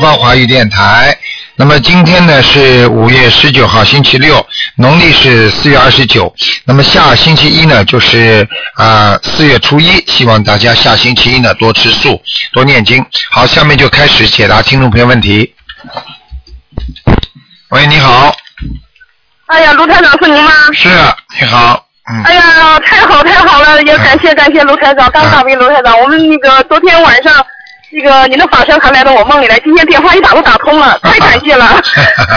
东方华语电台。那么今天呢是五月十九号，星期六，农历是四月二十九。那么下星期一呢就是啊四月初一，希望大家下星期一呢多吃素，多念经。好，下面就开始解答听众朋友问题。喂，你好，哎呀，卢台长是您吗？是，你好，嗯，哎呀，太好太好了，也感谢感谢卢台长，刚大为卢台长。我们那个昨天晚上，那个您的法身还来到我梦里来，今天电话一打都打通了，太感谢了。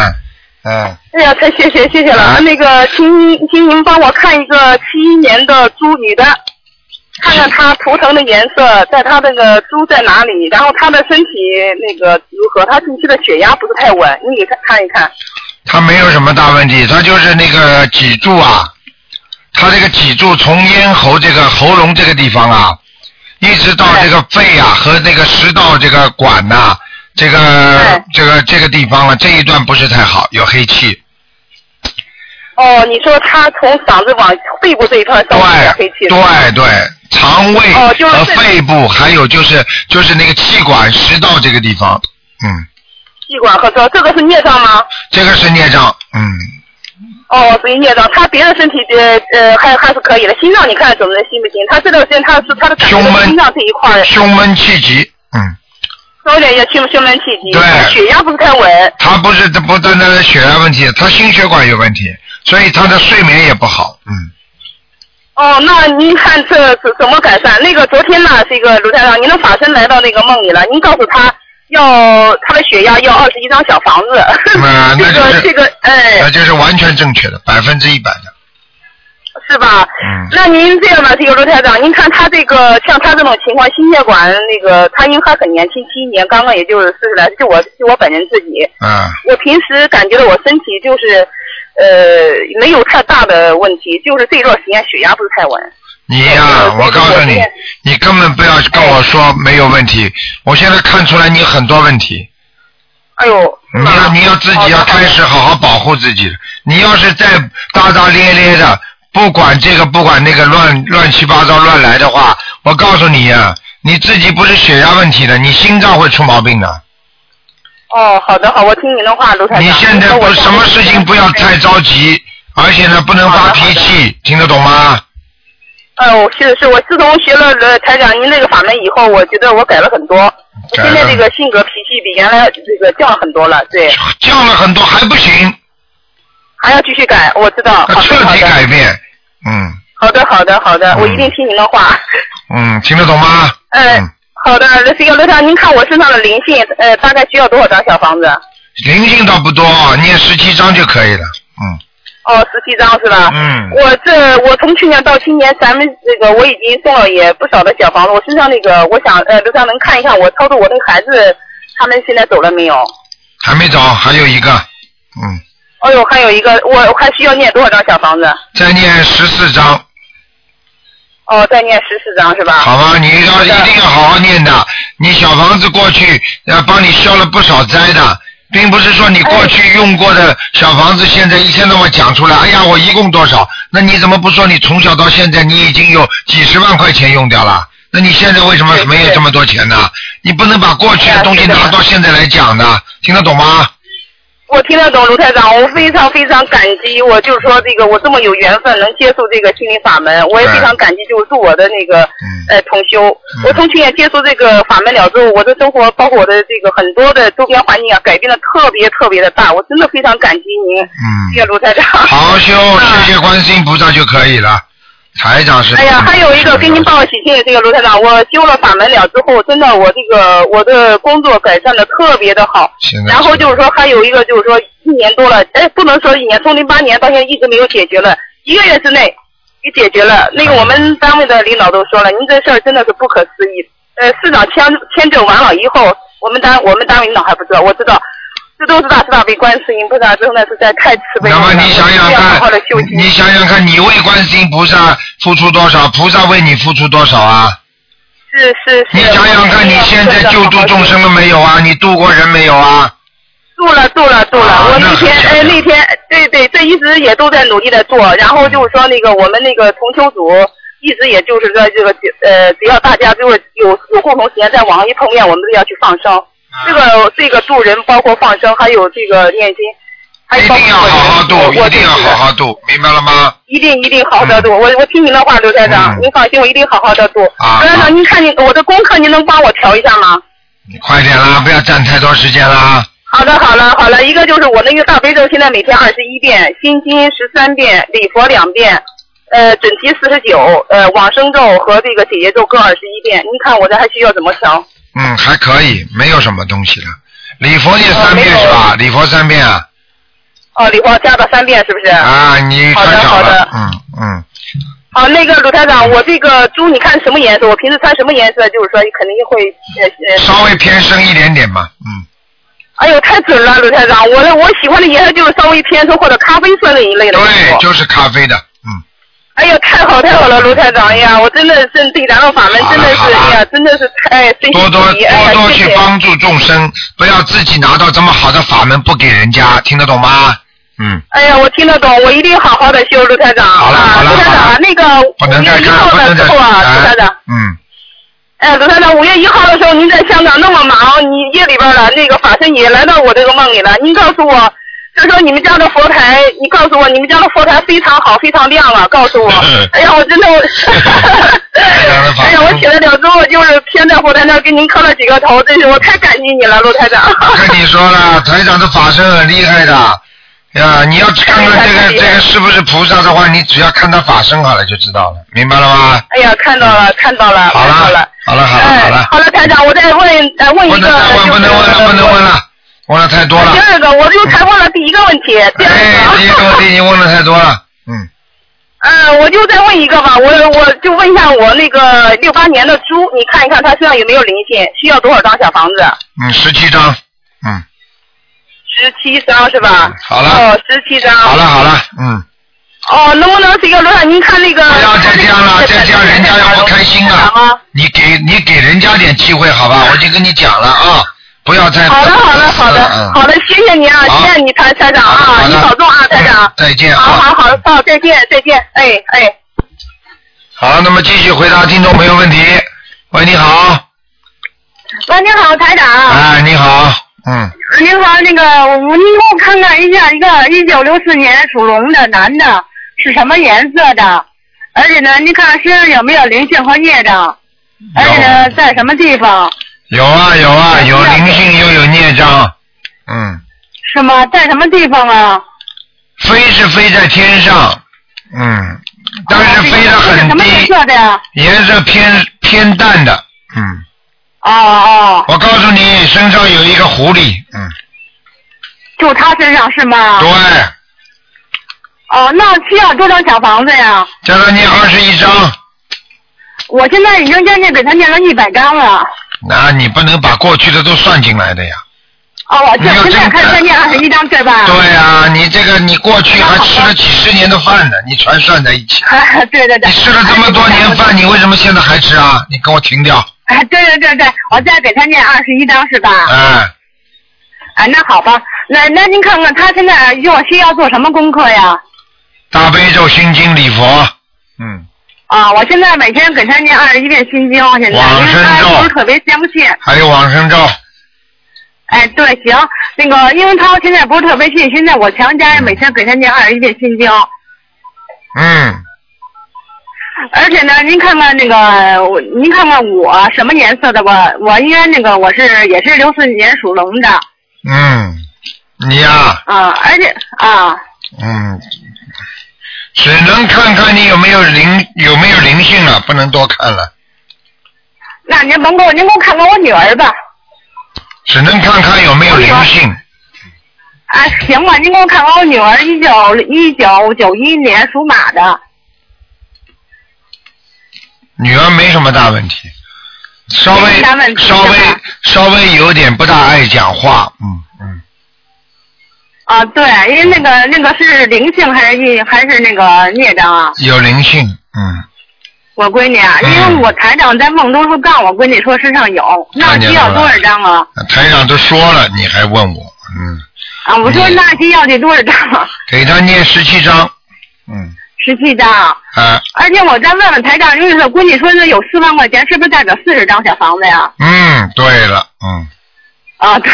嗯，哎呀，太谢谢谢谢了。啊那个，请请您帮我看一个七一年的猪女的，看看她图腾的颜色，在她那个猪在哪里，然后她的身体那个如何？她近期的血压不是太稳，你给她看一看。她没有什么大问题，她就是那个脊柱啊，她这个脊柱从咽喉这个喉咙这个地方啊，一直到这个肺啊和那个食道这个管呐、这个这个这个地方啊，这一段不是太好，有黑气。哦，你说他从嗓子往肺部这一块稍微有点黑气对。对对，肠胃哦就是和肺部，还有就是就是那个气管、食道这个地方，嗯，气管和这这个是孽障吗？这个是孽障，嗯，哦，属于孽障。他别的身体呃呃还还是可以的，心脏你看怎么行不行？他这段时间他是他的感觉胸闷心脏这一块儿胸闷气急，嗯。有点也胸胸闷气急，对血压不是太稳。他不是不单单是血压问题，他心血管有问题，所以他的睡眠也不好。嗯，哦，那您看这怎怎么改善？那个昨天呢，这个卢台长，您的法身来到那个梦里了，您告诉他要他的血压要二十一张小房子。那就是个这个哎那就是完全正确的，百分之一百的。是吧？嗯那您这样吧，这个卢台长，您看他这个像他这种情况，心血管那个，他因为他很年轻，七一年，刚刚也就是四十来，就我就我本人自己，啊，我平时感觉到我身体就是呃没有太大的问题，就是这段时间血压不是太稳。你呀、呃我告诉你你根本不要跟我说没有问题，我现在看出来你很多问题。哎呦，你要你要自己要开始好好保护自己。你要是再大大咧咧的，不管这个不管那个乱乱七八糟乱来的话，我告诉你呀、你自己不是血压问题的，你心脏会出毛病的。哦，好的好，我听您的话，卢台长。你现在不什么事情不要太着急，而且呢不能发脾气，听得懂吗？哎呦，是是，我自从学了呃台长您那个法门以后，我觉得我改了很多。我现在这个性格脾气比原来这个降了很多了，对，降了很多还不行，还要继续改，我知道。彻底改变。嗯好的，好的，好的，嗯我一定听您的话。嗯，听得懂吗？呃，嗯好的，这个刘长，您看我身上的灵性，呃，大概需要多少张小房子？灵性倒不多，念十七张就可以了。嗯哦，十七张是吧？嗯，我这我从去年到今年，咱们这个我已经送了也不少的小房子。我身上那个，我想呃，刘长能看一下我操作我那个孩子，他们现在走了没有？还没走，还有一个。嗯，哦呦，还有一个，我我还需要念多少张小房子？再念十四张，哦，再念十四张是吧？好吧？你要一定要好好念的。你小房子过去呃帮你消了不少灾的，并不是说你过去用过的小房子，现在一天到晚讲出来，哎呀，我一共多少？那你怎么不说你从小到现在你已经有几十万块钱用掉了？那你现在为什么没有这么多钱呢？你不能把过去的东西拿到现在来讲的，听得懂吗？我听得懂卢台长，我非常非常感激。我就是说，这个我这么有缘分能接触这个心灵法门，我也非常感激，就是助我的那个嗯呃同修。嗯我从去年接触这个法门了之后，我的生活包括我的这个很多的周边环境啊，改变的特别特别的大。我真的非常感激您，谢谢嗯，卢台长。好好修，谢谢观世音菩萨就可以了。台长是。哎呀，还有一个给您报个喜讯，这个卢台长，我修了法门了之后，真的我这个我的工作改善的特别的好。现在然后就是说还有一个就是说一年多了，哎，不能说一年，从零八年到现在一直没有解决了，一个月之内给解决了。那个我们单位的领导都说了，您这事儿真的是不可思议。呃，市长签签证完了以后，我们单我们单位领导还不知道，我知道。这都是大慈大悲观世音菩萨真的是在太慈悲了。那么你想想看。你想想看，你为观世音菩萨付出多少，菩萨为你付出多少啊？是是是。你想想看，你现在救度众生了没有啊？你度过人没有啊？度了度了度了，啊我那天那很响呃那天对对，这一直也都在努力的做，然后就是说那个我们那个同修组一直也就是说这个呃，只要大家就是有有共同时间在网上一碰面，我们都要去放生。啊这个这个渡人，包括放生，还有这个念经，还一定要好好度，我我一定要好好度，明白了吗？一定一定好好的度。我我听您的话，刘台长，嗯您放心，我一定好好的度。啊刘台长，您看您我的功课，您能帮我调一下吗？你快点啦，不要占太多时间啦。好的，好了，好了，一个就是我那个大悲咒，现在每天二十一遍，心经十三遍，礼佛两遍，呃，准提四十九，呃，往生咒和这个解结咒各二十一遍。您看我这还需要怎么调？嗯，还可以，没有什么东西了。礼佛念三遍是吧？礼佛三遍啊。哦，礼佛加到三遍是不是？啊，你好的穿少了好的，嗯嗯，好，那个鲁台长，我这个猪你看什么颜色？我平时穿什么颜色？就是说肯定会呃呃。稍微偏深一点点嘛，嗯，哎呦，太准了，鲁台长！我的我喜欢的颜色就是稍微偏深或者咖啡色那一类的衣对，就是咖啡的，嗯，哎呀，太好太好了，卢台长！哎呀，我真的是对咱们法门真的是，哎呀，真的是太珍惜多多多多谢谢。去帮助众生，不要自己拿到这么好的法门不给人家，听得懂吗？嗯，哎呀，我听得懂，我一定好好的修，卢台长。啊好了好了卢台长那个五月一，号的不能再时候啊，卢台长，嗯，哎，卢台长，五月一号的时候您在香港那么忙，你夜里边了，那个法身也来到我这个梦里了，您告诉我。就说你们家的佛台，你告诉我你们家的佛台非常好，非常亮啊！告诉我，哎呀，我真的我，哎呀，我起来了之后就是偏在佛台那儿给您磕了几个头，真是我太感激你了，陆台长。跟你说了，台长的法身很厉害的。呀，你要看看这个这个是不是菩萨的话，你只要看他法身好了就知道了，明白了吗？哎呀，看到了，看到了，好了。好了好了哎好了好了，台长，我再问呃问一个，能再问，不能问了，不能问。了，问了太多了第。二个，我就才问了第一个问题，第二哎，第一个问题。你问的太多了，嗯，嗯，我就再问一个吧，我我就问一下我那个六八年的猪，你看一看它身上有没有灵性，需要多少张小房子？嗯，十七张，嗯，十七张是吧？好了哦，十七张。好了好了，嗯，哦，能不能这个罗长，您看那个？不要再这样了，再这样人家要不开心啊了。你给你给人家点机会好吧？我已经跟你讲了啊，不要再。好的，好的，好嗯的，好的，谢谢你啊，谢谢你台台长啊，你保重啊，台长嗯。再见啊好好好，好，再见，再见，哎哎。好，那么继续回答听众朋友问题。喂，你好，喂，你好，台长。哎，你好，嗯，您好，那个，我您给我看看一下，一个一九六四年属龙的男的是什么颜色的？而且呢，您看身上有没有灵性和业障？而且呢，在什么地方？有啊有啊，有灵性又有孽障，嗯，是吗？在什么地方啊？飞是飞在天上，嗯，但是飞得很什么颜低，色的呀？颜色偏偏淡的，嗯，哦哦，我告诉你，身上有一个狐狸，嗯，就他身上是吗？对，哦，那需要多少小房子呀？叫他念二十一张，我现在已经将近给他念了一百张了。那你不能把过去的都算进来的呀。哦，我现在开始念二十一张，对吧？对呀、你这个你过去还吃了几十年的饭呢，你全算在一起。对对对。你吃了这么多年饭，你为什么现在还吃啊？你给我停掉！哎，对对对对，我再给他念二十一张是吧？哎，啊，那好吧，那那您看看他现在又需要做什么功课呀？大悲咒、心经、礼佛，嗯，啊，我现在每天给他念二十一遍心经，现在往因为他不是特别相信。还有往生咒，哎，对，行，那个，因为他现在不是特别信，现在我强加每天给他念二十一遍心经，嗯，而且呢，您看看那个，我您看看我什么颜色的吧？我应该那个我是也是六四年属龙的嗯，你呀、啊，而且啊，嗯，只能看看你有没有灵有没有灵性了，不能多看了，那您甭给我，您给我看看我女儿吧。只能看看有没有灵性。啊，行吧，您给我看看我女儿，一九一九九一年属马的。女儿没什么大问题，稍微稍微稍微有点不大爱讲话，嗯嗯，啊，对，因为那个那个是灵性还是一还是那个孽障啊？有灵性，嗯，我闺女啊，因嗯为我台长在梦中说告诉我闺女说身上有，那需要多少张啊？台长都说了，你还问我，嗯，啊，我说你那需要得多少张？给他念十七张，嗯，十七张。啊，而且我再问问台长，就是说闺女说那有四万块钱，是不是代表四十张小房子呀？嗯，对了，嗯，啊，对，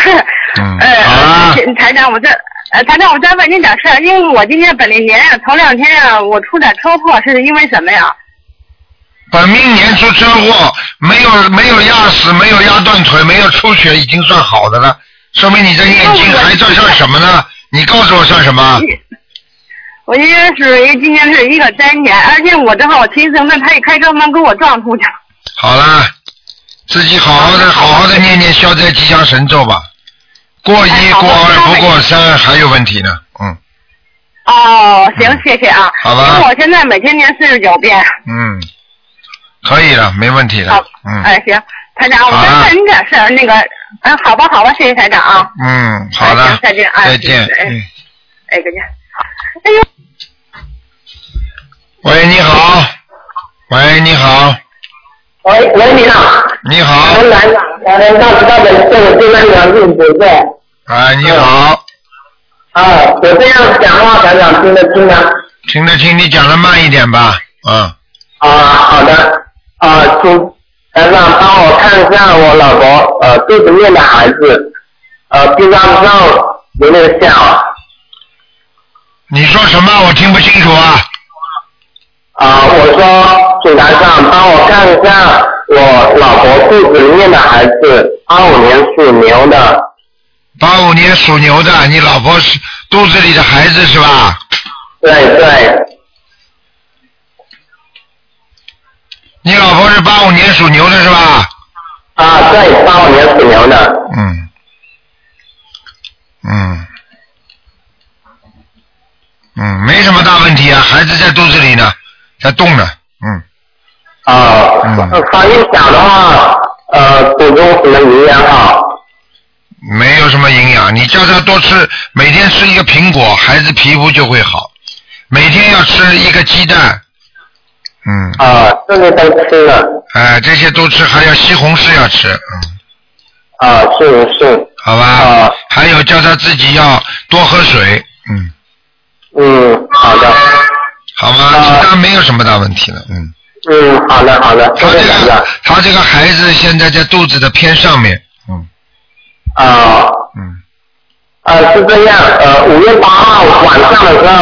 嗯呃，好啊呃台长，我再，呃，台长，我再问您点事儿，因为我今年本命年啊，头两天啊，我出点车祸，是因为什么呀？本命年出车祸，没有没有压死，没有压断腿，没有出血，已经算好的了，说明你这念经还算算什么呢？你告诉我算什么？我应该是一今年是一个灾年，而且我正好我亲生的，他一开车门给我撞出去。好了，自己好好的好好的念念消灾吉祥神咒吧。过一过二不过三，还有问题呢。嗯哦，行，谢谢啊。好吧因为我现在每天念四十九遍。嗯，可以了，没问题好的。，嗯哎，行，台长，我再问你点事儿，那个，嗯，好吧，好吧，谢谢台长啊。嗯，好了哎，再见哎再见。哎嗯，哎，再见。哎呦。喂，你好。喂，你好，喂喂，你好，你好我，们台长，我们大知道的这个地方良性不对。啊，你好，啊，我这样讲话，台长听得清吗？听得清，你讲的慢一点吧。嗯，啊，好的。啊，请台长帮我看一下我老婆呃肚子里面的孩子，呃，不知道有没有效？你说什么？我听不清楚啊。啊，我说，请台长帮我看一下我老婆肚子里面的孩子，二五年属牛的。八五年属牛的，你老婆是肚子里的孩子是吧？对对，你老婆是八五年属牛的是吧？啊，对，八五年属牛的。嗯，嗯，嗯，没什么大问题啊，孩子在肚子里呢，在动呢，嗯，啊，嗯反应小的话，呃，补充什么营养好？没有什么营养，你叫他多吃，每天吃一个苹果，孩子皮肤就会好，每天要吃一个鸡蛋，嗯，啊，这些都吃了。哎，这些都吃，还有西红柿要吃，嗯，啊，是是，好吧，啊。还有叫他自己要多喝水，嗯，嗯，好的，好吗？啊。其他没有什么大问题了，嗯。嗯，好的好的，他这个。他这个孩子现在在肚子的偏上面，嗯啊，嗯，呃，是这样，呃，五月八号晚上的时候，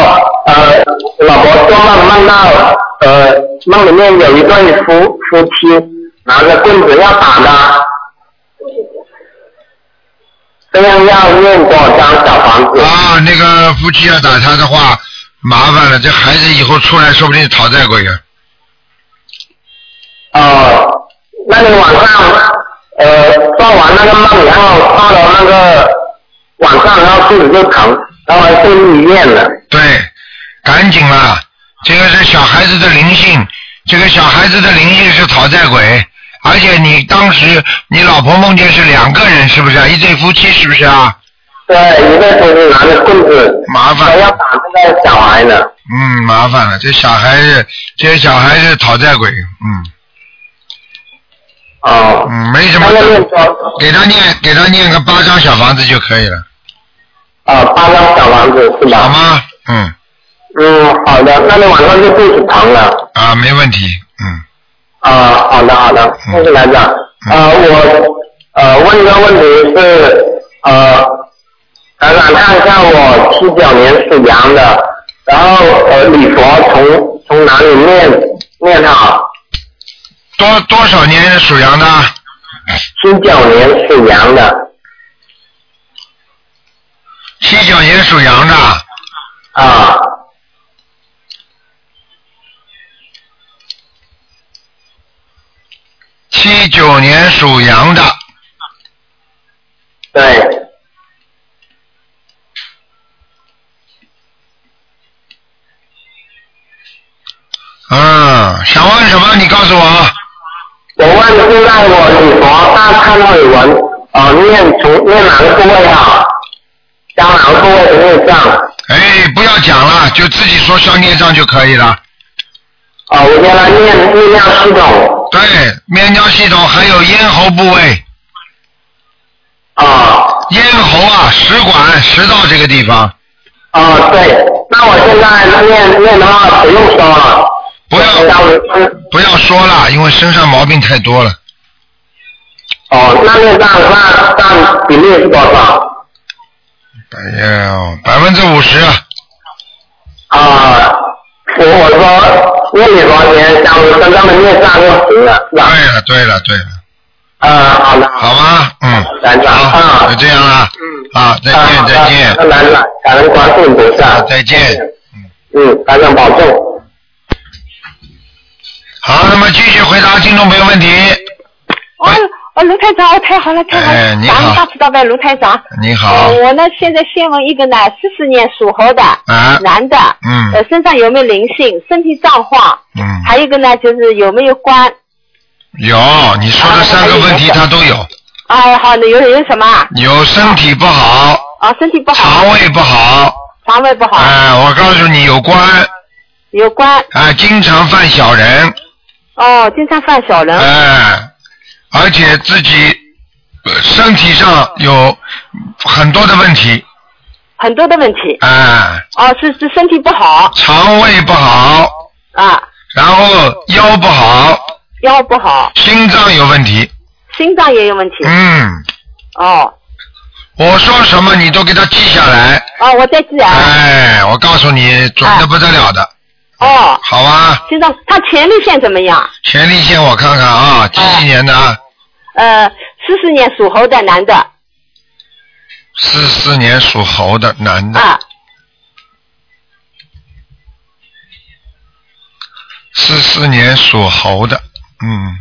呃，老婆做梦梦到，呃，梦里面有一对夫夫妻拿着棍子要打他，这样要念多少张小房子？啊，那个夫妻要打他的话，麻烦了，这孩子以后出来说不定讨债鬼啊。哦，那你晚上呃做完那个梦，然后到了那个晚上，然后肚子就疼，然后进医院了。对，赶紧啦，这个是小孩子的灵性，这个小孩子的灵性是讨债鬼，而且你当时你老婆梦见是两个人，是不是啊？一对夫妻是不是啊？对，一个就是拿着棍子，麻烦说要打这个小孩呢。嗯，麻烦了，这小孩子，这个小孩子讨债鬼，嗯哦，嗯，没什么给他念给他念个八张小房子就可以了。啊，八张小房子是吧？好吗？嗯，嗯，好的。那你晚上就肚子疼了。啊，没问题，嗯，啊，好的好的，谢谢台长。呃，我呃问一个问题是，呃，台长看一下我七九年属羊的，然后呃礼佛从从哪里念念好？多多少年属羊的？七九年属羊的，七九年属羊的，啊，七九年属羊的，对，嗯，想问什么？你告诉我。我问现在我礼佛大忏悔文，呃念出念哪个部位好？加哪个部位的念障？哎，不要讲了，就自己说消孽障就可以了。啊，我原来念泌尿系统，对，面交系统还有咽喉部位，啊咽喉啊，食管、食道这个地方，啊啊，对，那我现在念念的话不用说了。不要不要说了，因为身上毛病太多了。哦，那那那那占比例是多少？哎呀，百分之五十，啊，我我说念礼佛前，像身上的孽障就行了，对了对了对了，啊，好的，好吗？嗯，好，就这样了。嗯，啊，再见再见那，来了，感恩观世音菩萨，再见。嗯，感恩保重。好，那么继续回答听众朋友问题。哦哦，卢台长，哦，太好了，太好了！哎你好。大慈大悲卢台长。你好。呃，我呢现在先问一个呢，四十年属猴的、啊，男的，嗯。呃，身上有没有灵性，身体状况，嗯，还有一个呢就是有没有关。有你说的三个问题他都有，哎，好的，有有什么？啊？有身体不好，啊，身体不好，肠胃不好，肠胃不好，哎，我告诉你有关，有关。哎，经常犯小人，哦，经常犯小人。哎，而且自己呃身体上有很多的问题，很多的问题。哎，哦，是是身体不好。肠胃不好，啊，然后腰不好，腰不好，心脏有问题，心脏也有问题。嗯，哦。我说什么你都给他记下来，哦，我在记啊。哎，我告诉你准的不得了的，哦，好啊？心脏他前列腺怎么样？前列腺我看看啊，几几年的啊？呃，四四年属猴的男的。四四年属猴的男的，啊，四四年属猴的，嗯，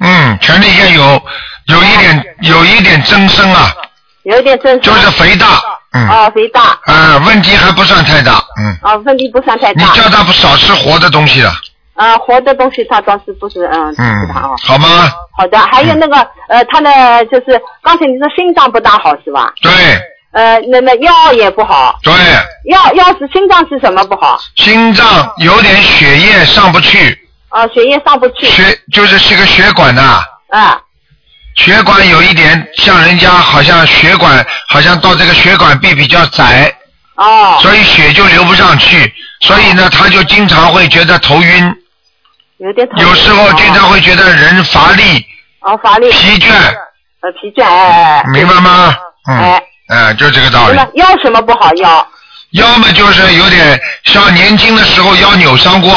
嗯，前列腺有有一点有一点增生啊，有一点增生。就是肥大，嗯，哦，肥大，啊，问题还不算太大，嗯，啊，问题不算太大。你叫他不少吃活的东西了，啊，活的东西他倒是不是嗯，嗯他哦。，好吗？好的，还有那个呃，他的就是刚才你说心脏不大好是吧？对呃，那那腰也不好，对，腰腰是心脏是什么不好？心脏有点血液上不去，啊，血液上不去。血就是这个血管呐、啊，血管有一点像人家好像血管好像到这个血管壁比较窄，哦，所以血就流不上去，所以呢他就经常会觉得头晕，有点头晕。有时候经常会觉得人乏力、哦，乏力。疲倦，呃，疲倦，哎哎哎。明白吗？嗯哎，，哎，就这个道理。腰什么不好？腰要么就是有点像年轻的时候腰扭伤过，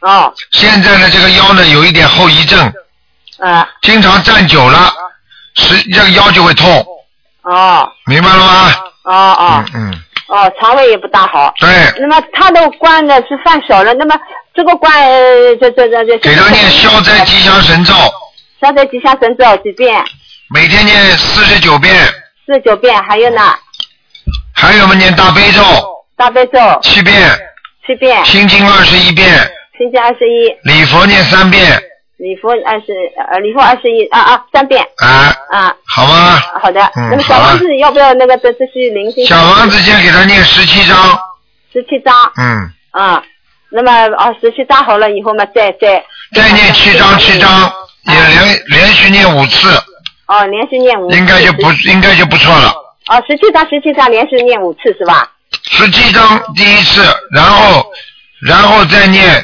哦，现在呢这个腰呢有一点后遗症，呃，经常站久了，是这个腰就会痛，哦，明白了吗？哦哦。嗯嗯，哦，肠胃也不大好。对，那么他的关呢是犯小了，那么这个官呃这这这这。给他念消灾吉祥神咒，消灾吉祥神咒几遍？每天念四十九遍，四十九遍，还有呢，还有我们念？大悲咒。大悲咒。七遍，七遍，心经二十一遍，心经二十一，礼佛念三遍，礼佛二十呃礼佛二十一啊啊三遍啊，啊。好吗？好的，嗯那么小好了房子要不要那个这这是零星？小王子先给他念十七章，十七章嗯，啊，那么哦十七章好了以后嘛再再再念七章七章，也连连续念五次，哦连续念五次，应该就不应该就不错了。哦十七章十七章连续念五次是吧？十七章第一次，然后然后再念，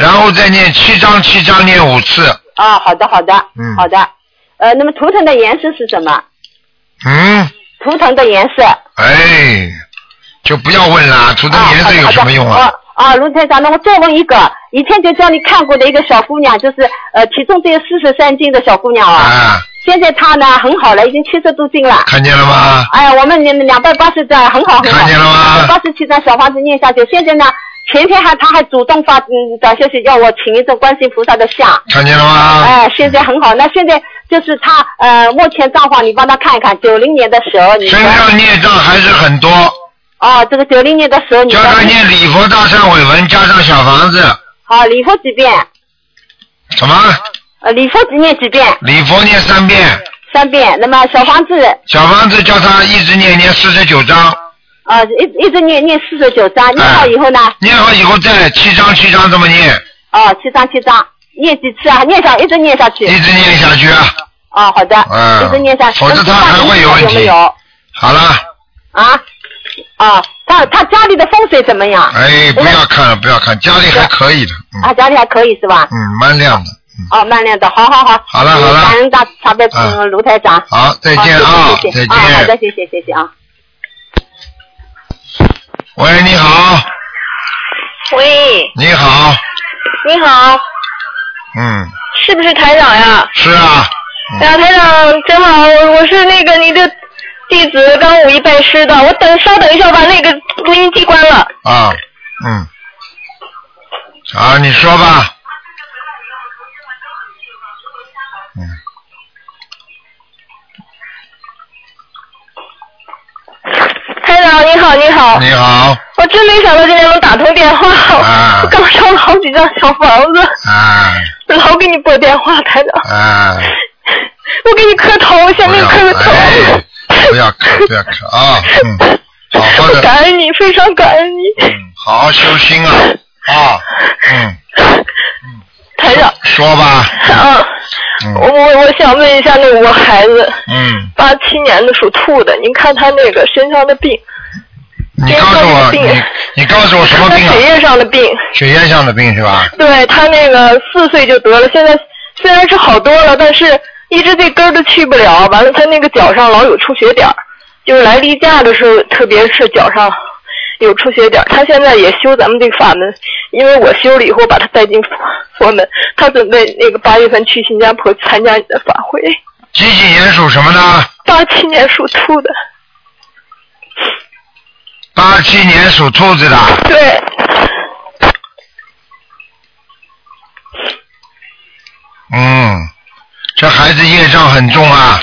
然后再念七章七章念五次，啊好的好的嗯好的，呃那么图腾的颜色是什么？嗯，图腾的颜色。哎，就不要问了，图腾颜色有什么用啊？啊？啊，卢台长，那我再问一个，以前就叫你看过的一个小姑娘，就是呃体重只有四十三斤的小姑娘啊，啊，现在她呢很好了，已经七十多斤了。看见了吗？哎呀，我们两两百八十张很好很好，看见了吗八十七张小房子念下去，现在呢，前天还他还主动发嗯短消息要我请一尊观世音菩萨的像，看见了吗？哎、现在很好。那现在就是他呃目前状况，你帮他看一看，九零年的蛇，你身上孽障还是很多，哦，这个九零年的蛇，你叫他念礼佛大忏悔文加上小房子，好礼佛几遍？什么？呃，礼佛只念几遍？礼佛念三遍，三遍。那么小房子，小房子叫他一直念念四十九章，呃，一一直念念四十九章，念好以后呢，念好以后再七章七章这么念，哦，七章七章，念几次啊？念下一直念下去。一直念下去啊。哦，好的，嗯一直念下去。否则他还会有问题有没有？好了，啊啊，他他家里的风水怎么样？哎，不要看了，不要看，家里还可以的，嗯啊，家里还可以是吧？嗯，蛮亮的。哦，蛮亮的，好好好。好了好了感恩大慈悲啊嗯卢台长。好，再见啊，谢谢谢谢再啊，好的，谢谢谢谢啊。喂，你好，喂，你好，你好，嗯，是不是台长呀？是啊，哎呀，台长真好，我我是那个你的弟子，刚五一拜师的，我等稍等一下，我把那个录音机关了。啊，嗯，好，你说吧，嗯，台长你好，你好，你好，我真没想到今天能打通电话，啊。我刚烧了好几张小房子，啊。老给你拨电话，台长，啊，我给你磕头，向不要，您磕个头。哎，不要磕，不要磕啊，嗯，好好的，感恩你，非常感恩你，嗯，好好修心啊，啊，嗯，嗯台长。说吧，啊，我嗯。我我想问一下，那我孩子嗯，八七年的属兔的，您看他那个身上的病，你告诉我，病你你告诉我什么病血液上的病，血液上的病是吧？对他那个四岁就得了，现在虽然是好多了，但是一直这根儿都去不了，完了他那个脚上老有出血点儿，就是来例假的时候，特别是脚上有出血点。他现在也修咱们这个法门，因为我修了以后把他带进佛佛门，他准备那个八月份去新加坡参加你的法会。几几年属什么呢？八七年属兔的，八七年属兔子的，对，嗯，这孩子业障很重啊，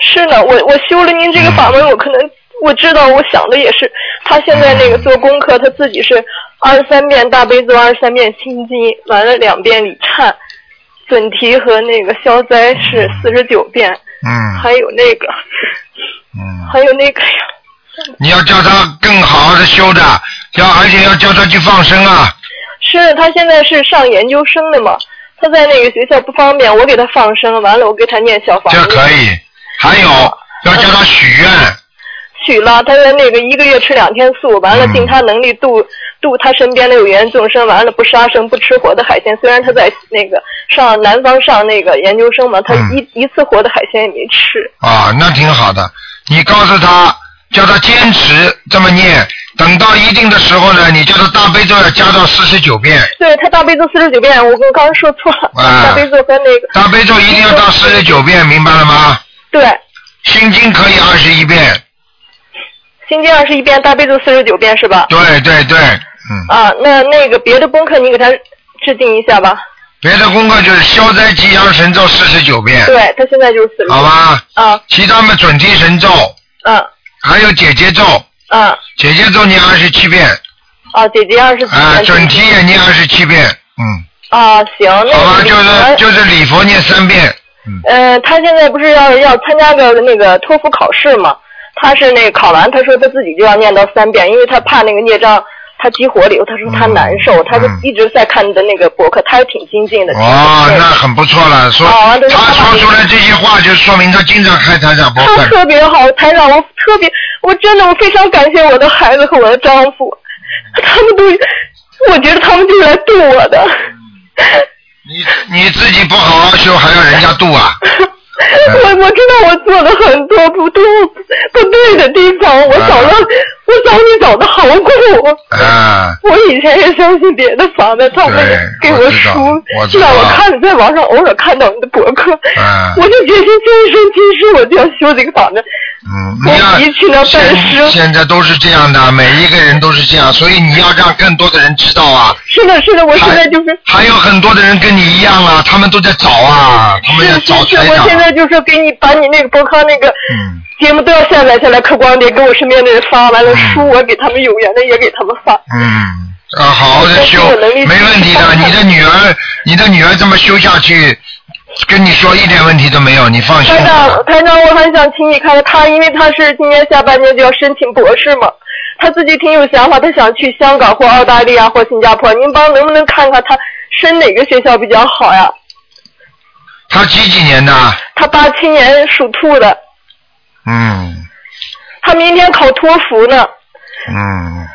是呢，我我修了您这个法门，我可能我知道，我想的也是，他现在那个做功课，他自己是二十三遍大悲咒，二十三遍心经，完了两遍礼忏，准提和那个消灾是四十九遍，嗯。还有那个嗯，还有那个呀，你要叫他更好好的修的，要而且要叫他去放生啊，是他现在是上研究生的嘛，他在那个学校不方便，我给他放生，完了我给他念小房子，这可以。还有要叫他许愿，许了，他在那个一个月吃两天素，完了嗯尽他能力度度他身边的有缘众生，完了不杀生不吃活的海鲜。虽然他在那个上南方上那个研究生嘛，他嗯一、一次活的海鲜也没吃。啊，那挺好的。你告诉他，叫他坚持这么念，等到一定的时候呢，你叫他大悲咒要加到四十九遍，对他大悲咒四十九遍，我刚刚说错了，啊大悲咒和那个大悲咒一定要到四十九遍，明白了吗？对心经可以二十一遍，心经二十一遍，大悲咒四十九遍是吧？对对对，嗯，啊，那那个别的功课你给他制定一下吧。别的功课就是消灾吉祥神咒四十九遍，对他现在就是四十。好吧？啊其他们准提神咒，嗯还有姐姐咒，嗯姐姐咒念二十七遍，啊，姐姐二十七啊，准提也念二十七遍，嗯，啊，行，那好吧，就是就是礼佛念三遍，嗯，呃，他现在不是要要参加个那个托福考试嘛？他是那个考完，他说他自己就要念到三遍，因为他怕那个孽障他激活了以后，他说他难受，他就一直在看你的那个博客，他也挺精进的。哦，那很不错了，说哦他说出来这些话，就说明他经常开台长博他。特别好，台长，我特别，我真的我非常感谢我的孩子和我的丈夫，他们都，我觉得他们就是来渡我的。你你自己不好好修，还要人家渡啊？我我知道我做了很多不对不对的地方，我找了、我找你找的好苦。啊，我以前也相信别的房子，他们也给我知道书我，知道让我看在网上偶尔看到你的博客，啊我就决心今生今世我就要修这个房子。嗯，我你要现现在都是这样的，每一个人都是这样，所以你要让更多的人知道啊。是的，是的，我现在就是。还有很多的人跟你一样啊，他们都在找啊，他们要找我现。在就是给你把你那个博客那个嗯节目都要下载下来，刻光碟给我身边的人发，完了书我给他们有缘的也给他们发。嗯，啊，好好的修没问题的。你的女儿，你的女儿这么修下去，跟你说一点问题都没有，你放心台。长，台长，我很想请你看看他，因为他是今年下半年就要申请博士嘛，他自己挺有想法，他想去香港或澳大利亚或新加坡，您帮能不能看看他申哪个学校比较好呀？她几几年的？他八七年属兔的，嗯，他明天考托福呢。嗯，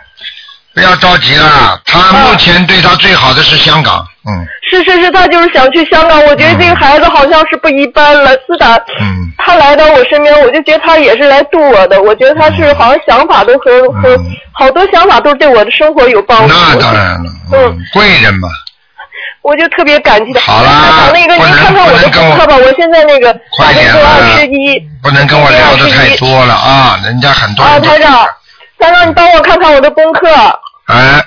不要着急了，他目前对他最好的是香港，嗯是是是，他就是想去香港。我觉得这个孩子好像是不一般了。自打嗯他来到我身边，我就觉得他也是来度我的。我觉得他是好像想法都和和嗯，好多想法都对我的生活有帮助。那当然了，嗯，贵人嘛，我就特别感激他。好啦那个您看看我的功课吧，我现在那个快点啊二十一。不能跟我聊的太多了啊，人家很多啊，台长，台长，你帮我看看我的功课。哎，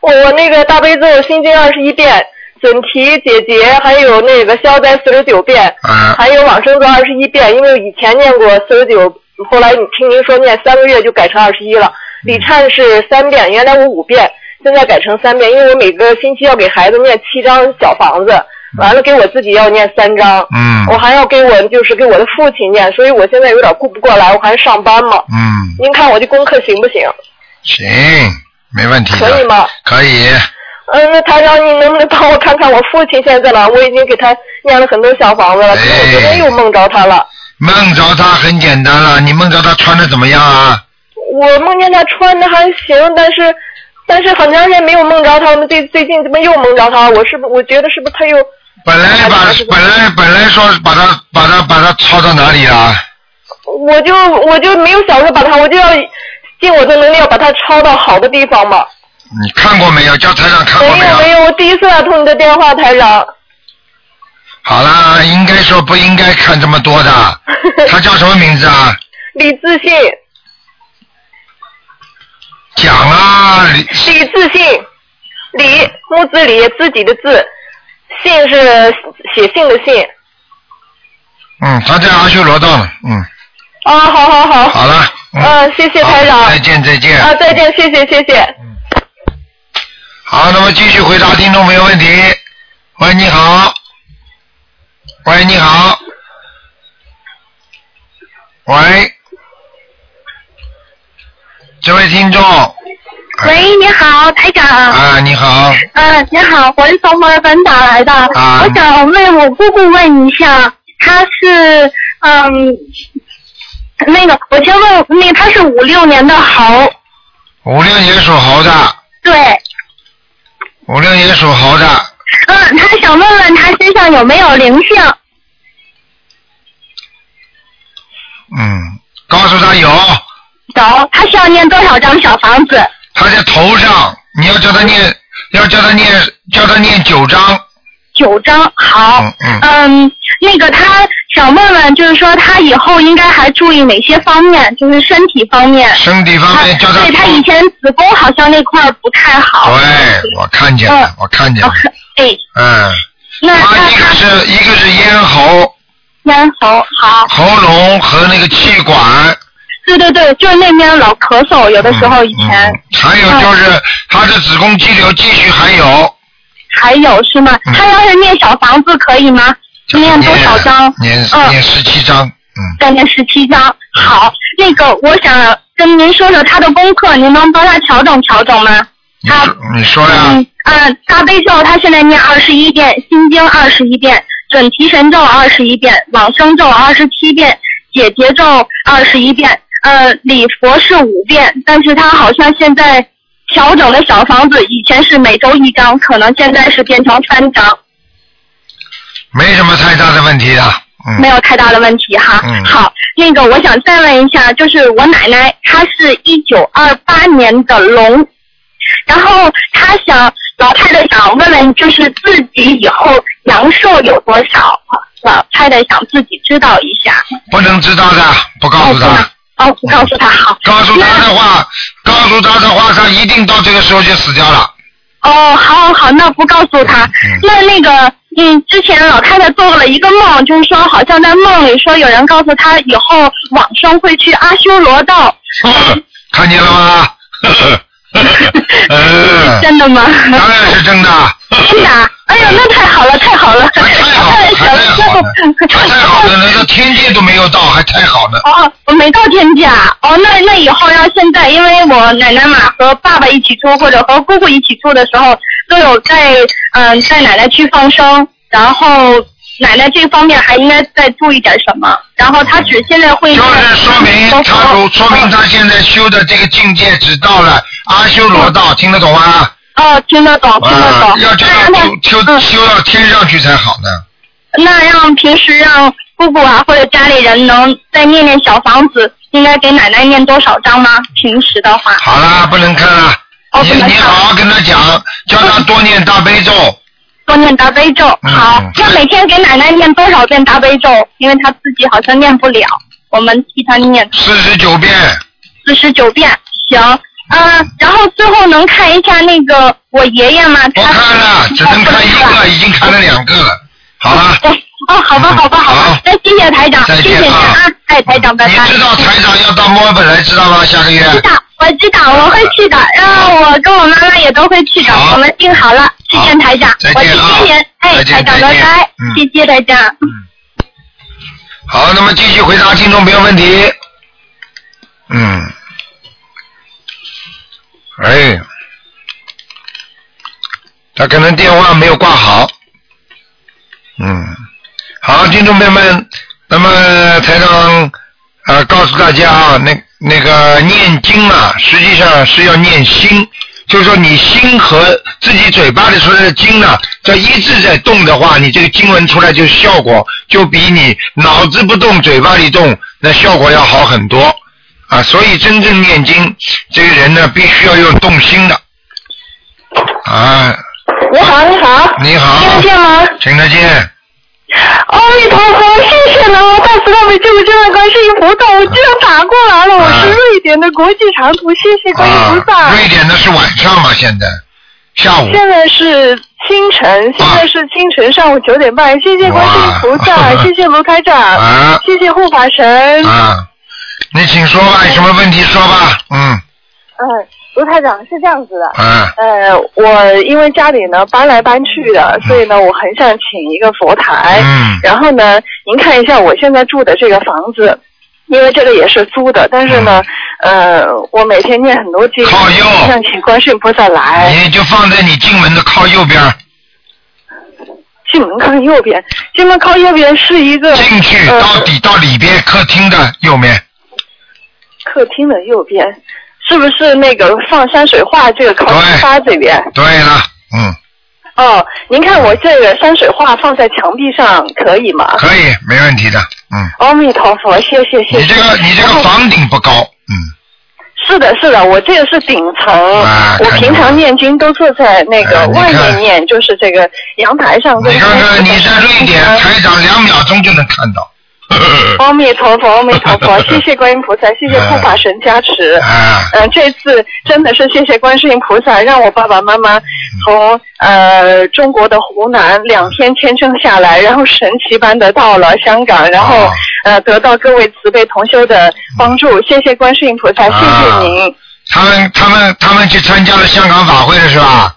我我那个大悲咒心经二十一遍，准提解结，还有那个消灾四十九遍，啊还有往生咒二十一遍。因为以前念过四十九，后来你听您说念三个月就改成二十一了。礼忏是三遍，原来我五遍，现在改成三遍，因为我每个星期要给孩子念七张小房子，完了给我自己要念三张。嗯我还要给我就是给我的父亲念，所以我现在有点顾不过来，我还上班嘛。嗯，您看我这功课行不行？行，没问题，可以吗？可以，嗯，那台长，你能不能帮我看看我父亲现在在哪？我已经给他念了很多小房子了，可是我昨天又梦着他了。梦着他很简单了，你梦着他穿的怎么样啊？我梦见他穿的还行，但是但是很长时间没有梦着他，最最近怎么又梦着他？我是不我觉得是不是他又本来把本来本来说把他把他把他抄到哪里啊？我就我就没有想着把他，我就要尽我的能力要把他抄到好的地方嘛。你看过没有？叫台长看过没有没有没有，我第一次打通你的电话，台长。好啦，应该说不应该看这么多的。他叫什么名字啊？李自信，讲啊，李李自信，李木字李自己的字，信是写信的信。嗯，他在阿修罗道呢，嗯，啊，好好好。好了，嗯，谢谢台长。再见再见。啊，再见，谢谢谢谢。好，那么继续回答听众朋友问题。喂，你好。喂，你好。喂，这位听众。喂，你好，台长。啊，你好，嗯，你好，我是从墨尔本打来的。啊。我想问我姑姑问一下，她是嗯，那个，我先问那个，她是五六年的猴，五六年属猴的，对，五六年属猴的，嗯，她想问问她身上有没有灵性？嗯，告诉他有，有，她需要念多少张小房子？他在头上，你要叫他念，要叫他念，叫他念九张，九张，好。嗯嗯嗯，那个他想问问，就是说他以后应该还注意哪些方面？就是身体方面。身体方面叫他对他以前子宫好像那块不太好。对，我看见了，我看见了，哎，嗯，那他一个是一个是咽喉、咽喉好。喉咙和那个气管，对对对，就是那边老咳嗽，有的时候以前、嗯还有就是他的子宫肌瘤继续还有，还有是吗？嗯她要是念小房子可以吗？念多少张？念嗯念十七张，嗯，再念十七张。好，那个我想跟您说说他的功课，您能帮他调整调整吗？他你说呀，嗯啊，大悲咒他现在念二十一遍，心经二十一遍，准提神咒二十一遍，往生咒二十七遍，解结咒二十一遍，呃，礼佛是五遍，但是他好像现在调整的小房子以前是每周一张，可能现在是变成三张，没什么太大的问题的，嗯，没有太大的问题哈。嗯好，那个我想再问一下，就是我奶奶她是一九二八年的龙，然后她想老太太想问问，就是自己以后阳寿有多少？老太太想自己知道一下。不能知道的，不告诉她。哦，不告诉他好。告诉他的话，告诉他的话，他一定到这个时候就死掉了。哦，好好好，那不告诉他。嗯那那个，嗯，之前老太太做了一个梦，就是说好像在梦里说有人告诉她以后往生会去阿修罗道。看见了吗？嗯，真的吗？当然是真的。真的啊？哎呀，那太好了，太好了！太好，了太好了，太好了，那个天界都没有到，还太好呢。哦，我没到天界啊。哦，那那以后要现在，因为我奶奶嘛和爸爸一起住，或者和姑姑一起住的时候，都有带嗯带奶奶去放生，然后奶奶这方面还应该再注意点什么？然后他只现在会就是说明他说说明他现在修的这个境界只到了阿修罗道，听得懂吗？哦，听得懂，听得懂。啊，要这样修修修到天上去才好呢。那让平时让姑姑啊或者家里人能再念念小房子，应该给奶奶念多少章吗？平时的话。好啦，不能看了。你你好好跟他讲，叫他多念大悲咒。多念大悲咒，嗯好。要每天给奶奶念多少遍大悲咒？因为她自己好像念不了，我们替她念四十九遍。四十九遍，行。嗯、然后最后能看一下那个我爷爷吗？他看了，只能看一个，已经看了两个了。好了，哦，好吧，好吧，好吧。那谢谢台长，再谢谢您见啊啊，哎，台长，拜拜。你知道台长要到墨尔本来，知道吗？下个月。知道，我知道，我会去的。然后我跟我妈妈也都会去的，我们定好了。谢谢台长，我谢再见啊谢您。哎，台长，再见拜拜嗯，谢谢台长。好，那么继续回答听众朋友问题。嗯，哎，他可能电话没有挂好。嗯，好，听众朋友们，那么台长呃告诉大家啊，那那个念经啊，实际上是要念心，就是说你心和自己嘴巴里出来的经呢，在一直在动的话，你这个经文出来就效果就比你脑子不动嘴巴里动，那效果要好很多啊。所以真正念经，这个人呢，必须要用动心的啊。你好，你好。你好。听得见吗？听得见。阿弥陀佛，谢谢南无大慈大悲救苦救难观世音菩萨，我居然打过来了，我是瑞典的国际长途，谢谢观音菩萨。啊，瑞典的是晚上吗，现在？下午。现在是清晨，现在是清晨上午九点半，谢谢观世音菩萨，谢谢卢台长，啊。谢谢护法神。啊，你请说吧，有什么问题说吧，嗯。嗯，卢台长是这样子的，啊呃，我因为家里呢搬来搬去的，所以呢，我很想请一个佛台。嗯然后呢，您看一下我现在住的这个房子，因为这个也是租的，但是呢，呃，我每天念很多经，嗯靠右想请观世音菩萨来。你就放在你进门的靠右边，进门靠右边，进门靠右边是一个进去呃到底到里边客厅的右面，客厅的右边，是不是那个放山水画这个靠沙发这边？对了，嗯，哦，您看我这个山水画放在墙壁上可以吗？可以，没问题的，嗯，阿弥陀佛，谢谢谢谢。你这个你这个房顶不高，嗯，是的，是的，我这个是顶层，啊我平常念经都坐在那个外面念，就是这个阳台上跟。你看看你在瑞典，台长两秒钟就能看到，阿弥陀佛，阿弥陀佛，谢谢观音菩萨，谢谢护法神加持。啊，嗯、这次真的是谢谢观世音菩萨，让我爸爸妈妈从呃中国的湖南两天签证下来，然后神奇般的到了香港，然后、哦呃得到各位慈悲同修的帮助，谢谢观世音菩萨，谢谢您。他们他们他们去参加了香港法会了是吧？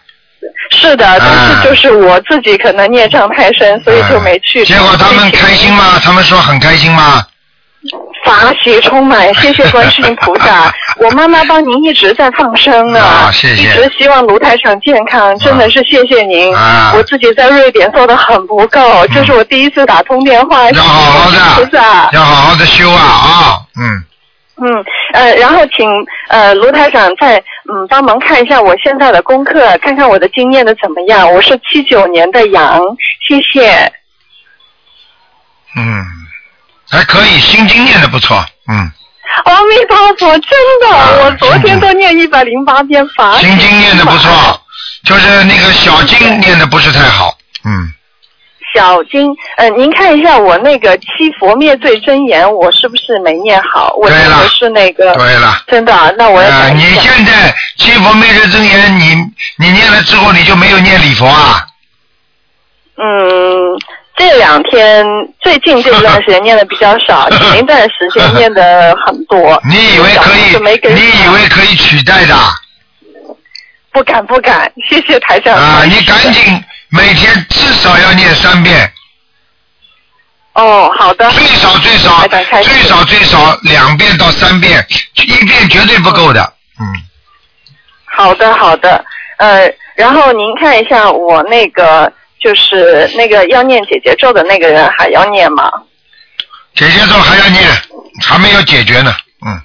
是的，但是就是我自己可能孽障太深，所以就没去。哎结果他们开心吗？他们说很开心吗？法喜充满，谢谢观世音菩萨。我妈妈帮您一直在放生呢，啊谢谢一直希望卢台长健康，真的是谢谢您。啊我自己在瑞典做的很不够，这是我第一次打通电话，要好好谢谢菩萨，。要好好的修啊啊，嗯，嗯，呃，然后请呃卢台长再嗯帮忙看一下我现在的功课，看看我的经验的怎么样。我是七九年的羊，谢谢。嗯，还可以，心经念的不错，嗯，阿弥陀佛，真的，啊我昨天都念一百零八遍法。心经念的不错，就是那个小经念的不是太好，嗯，小金，呃，您看一下我那个七佛灭罪真言，我是不是没念好？我念的是那个。对了。真的啊，那我要呃，你改一下。现在七佛灭罪真言，你你念了之后，你就没有念礼佛啊？嗯，这两天最近这段时间念的比较少，前一段时间念的很多。你以为可以没？你以为可以取代的？不敢不敢，谢谢台长。啊，你赶紧每天至少要念三遍。哦，好的。最少最少最少最少两遍到三遍，一遍绝对不够的。嗯，好的，好的，呃，然后您看一下我那个就是那个要念姐姐咒的那个人还要念吗？姐姐咒还要念，还没有解决呢。嗯，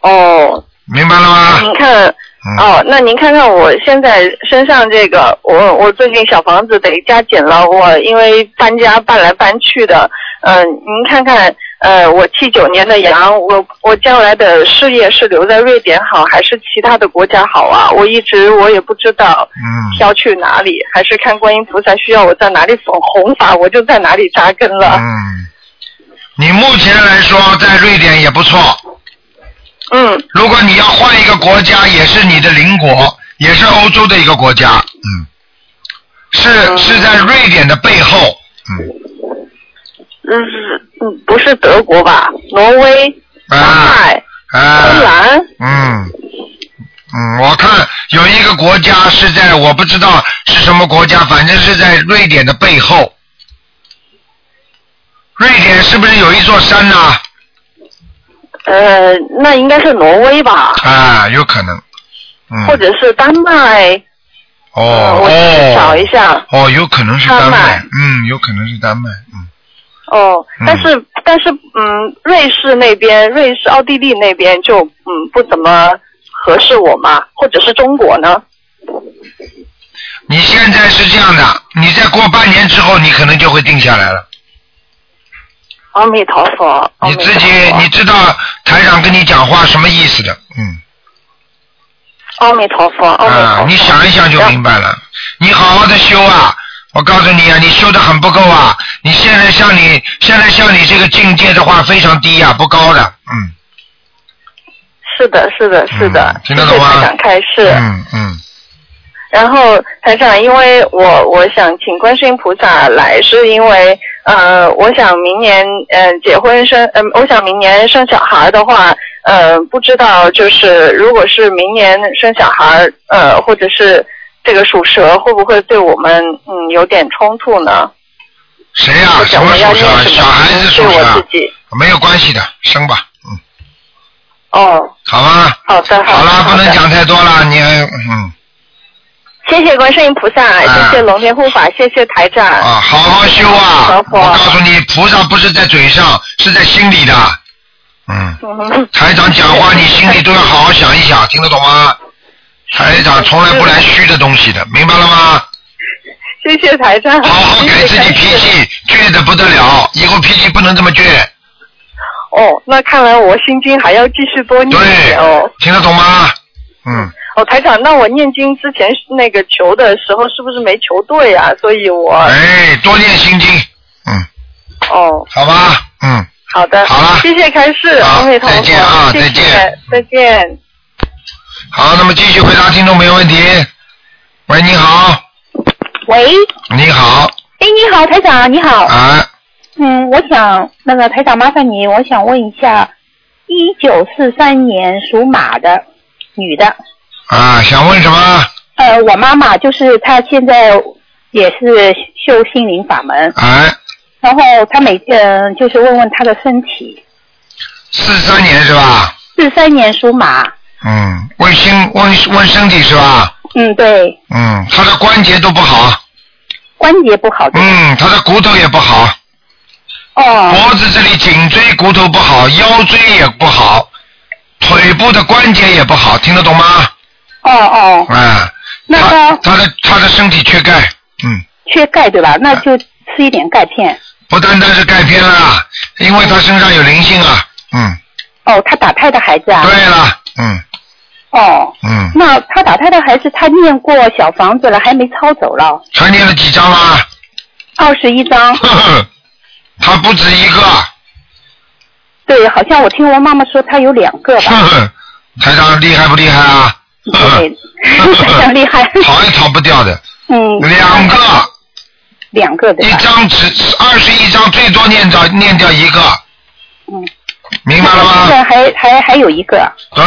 哦，明白了吗？您看，嗯哦，那您看看我现在身上这个，我我最近小房子得加紧了，我因为搬家搬来搬去的，嗯、您看看，呃，我七九年的羊，我我将来的事业是留在瑞典好，还是其他的国家好啊？我一直我也不知道嗯要去哪里，还是看观音菩萨需要我在哪里走弘法，我就在哪里扎根了。嗯，你目前来说在瑞典也不错。嗯。如果你要换一个国家，也是你的邻国，也是欧洲的一个国家。嗯。是是在瑞典的背后。嗯，嗯，不是德国吧？挪威、丹麦、啊。芬兰。嗯。嗯，我看有一个国家是在我不知道是什么国家，反正是在瑞典的背后。瑞典是不是有一座山呐、呃，那应该是挪威吧，啊？有可能。嗯。或者是丹麦。哦我去找一下。哦，有可能是丹丹麦麦，嗯，有可能是丹麦，嗯。哦，嗯但是、但是嗯，瑞士那边、瑞士、奥地利那边就嗯不怎么合适我嘛，或者是中国呢？你现在是这样的，你再过半年之后，你可能就会定下来了。阿弥陀佛，你自己你知道台长跟你讲话什么意思的，嗯阿弥陀佛，阿弥陀啊，，你想一想就明白了。你好好的修啊，我告诉你啊，你修的很不够啊。你现在像你现在像你这个境界的话非常低呀、不高的，嗯是的，是的，是的，听得懂吗谢谢台长开示。嗯嗯，然后台长，因为我我想请观世音菩萨来，是因为呃，我想明年呃结婚生，嗯、我想明年生小孩的话，呃，不知道就是如果是明年生小孩，呃，或者是这个属蛇，会不会对我们嗯有点冲突呢？谁呀、什么属蛇？小孩子属蛇自，己。没有关系的，生吧，嗯，哦，好吧。好的，好了，的不能讲太多了，你嗯谢谢观世音菩萨，谢谢龙天护法，谢谢台长。啊，好好修啊！我告诉你，菩萨不是在嘴上，是在心里的。嗯，嗯台长讲话，你心里都要好好想一想，听得懂吗？台长从来不来虚的东西的，明白了吗？谢谢台长。好好改自己脾气，倔的不得了，以后脾气不能这么倔，哦，那看来我心经还要继续多念一点哦。听得懂吗？嗯，哦，台长，那我念经之前那个求的时候是不是没求对啊？所以我哎，多念心经，嗯哦，好吧？嗯，好的，好了谢谢开示，好阿弥陀佛，再见啊谢谢再见，再见。好，那么继续回答听众没问题。喂，你好，喂，你好，哎，你好，台长，你好。啊，嗯，我想那个台长麻烦你，我想问一下，一九四三年属马的女的，啊，想问什么？呃，我妈妈就是她现在也是修心灵法门，哎，然后她每嗯、呃、就是问问她的身体，四三年是吧？四三年属马，嗯，问心问问身体是吧？嗯，对，嗯，她的关节都不好，关节不好，嗯，她的骨头也不好，哦，脖子这里颈椎骨头不好，腰椎也不好，腿部的关节也不好，听得懂吗？哦哦，啊，那他他的他的身体缺钙，嗯，缺钙对吧？那就吃一点钙片。不单单是钙片啦，因为他身上有灵性啊，嗯，哦，他打胎的孩子啊。对了，嗯哦，嗯，那他打胎的孩子，他念过小房子了，还没抄走了，他念了几张啦？二十一张。呵呵，他不止一个，对，好像我听我妈妈说他有两个吧。呵呵，台长厉害不厉害啊？对，非常厉害。逃也逃不掉的，嗯。两个，两个对吧？一张纸二十一张，最多念掉念掉一个，嗯。明白了吗？现在还还还有一个，对，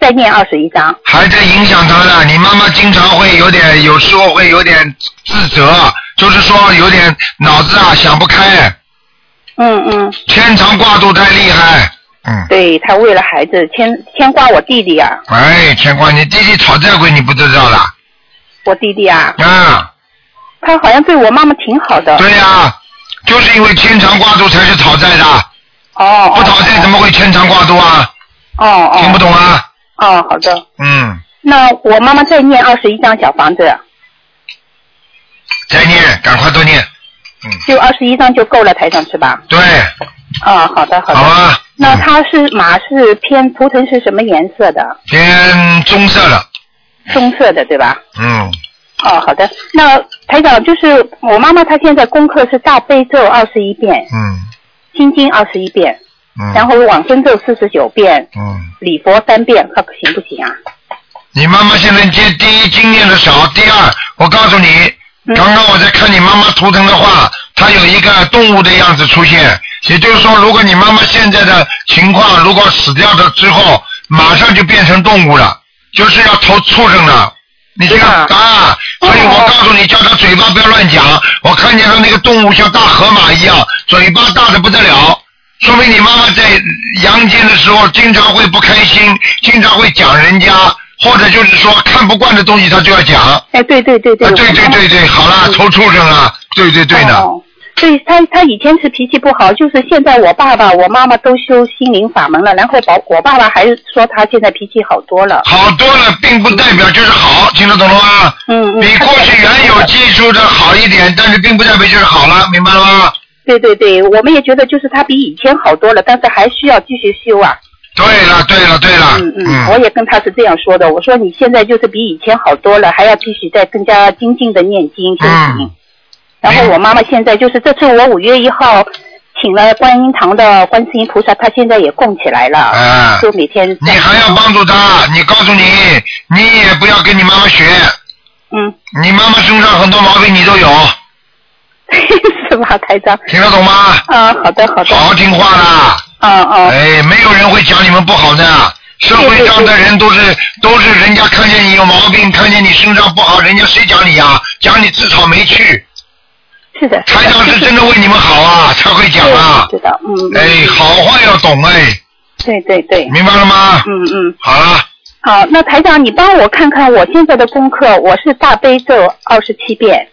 再念二十一章。还在影响他呢。你妈妈经常会有点，有时候会有点自责，就是说有点脑子啊想不开，嗯嗯，牵肠挂肚太厉害。嗯，对他为了孩子牵牵挂我弟弟啊，哎，牵挂你弟弟讨债鬼，你不知道的我弟弟啊，啊？他好像对我妈妈挺好的。对呀、就是因为牵肠挂肚才是讨债的，哦不讨债怎么会牵肠挂肚啊？哦哦。听不懂啊？哦，好的。嗯，那我妈妈再念二十一张小房子，再念，赶快多念。嗯就二十一张就够了，台上是吧？对，啊，好的好的。好啊。那它是马是偏图腾是什么颜色的？偏棕色的，棕色的对吧？嗯，哦，好的。那台长就是我妈妈，她现在功课是大悲咒二十一遍，嗯心经二十一遍，嗯然后往生咒四十九遍，嗯。礼佛三遍，看行不行啊？你妈妈现在接第一经验的少，第二，我告诉你，嗯刚刚我在看你妈妈图腾的话，她有一个动物的样子出现，也就是说，如果你妈妈现在的情况，如果死掉了之后，马上就变成动物了，就是要投畜生了。你这个啊，所以我告诉你，叫他嘴巴不要乱讲。我看见他那个动物像大河马一样，嘴巴大的不得了，说明你妈妈在阳间的时候经常会不开心，经常会讲人家，或者就是说看不惯的东西他就要讲。哎，对对对对。啊，对对对对，好了，投畜生了，对对对的。哦对他，他以前是脾气不好，就是现在我爸爸、我妈妈都修心灵法门了，然后保我爸爸还是说他现在脾气好多了。好多了，并不代表就是好，听得懂了吗？嗯嗯。比过去原有技术的好一点，但是并不代表就是好了，明白了吗？对对对，我们也觉得就是他比以前好多了，但是还需要继续修啊。对了对了对了，嗯嗯，我也跟他是这样说的，我说你现在就是比以前好多了，还要继续再更加精进的念经修行。嗯然后我妈妈现在就是这次我五月一号请了观音堂的观世音菩萨，她现在也供起来了，啊就每天你还要帮助她，你告诉你，你也不要跟你妈妈学。嗯。你妈妈身上很多毛病你都有，是吧，台长？听得懂吗？啊，好的好的。好好听话啦。嗯嗯。哎，没有人会讲你们不好的，社会上的人都是都是人家看见你有毛病，看见你身上不好，人家谁讲你呀？讲你自讨没趣。是的。台长是真的为你们好啊，才会讲啊。知道，嗯。哎，好话要懂哎。对对对。明白了吗？嗯嗯。好了，好，那台长，你帮我看看我现在的功课，我是大悲咒二十七遍，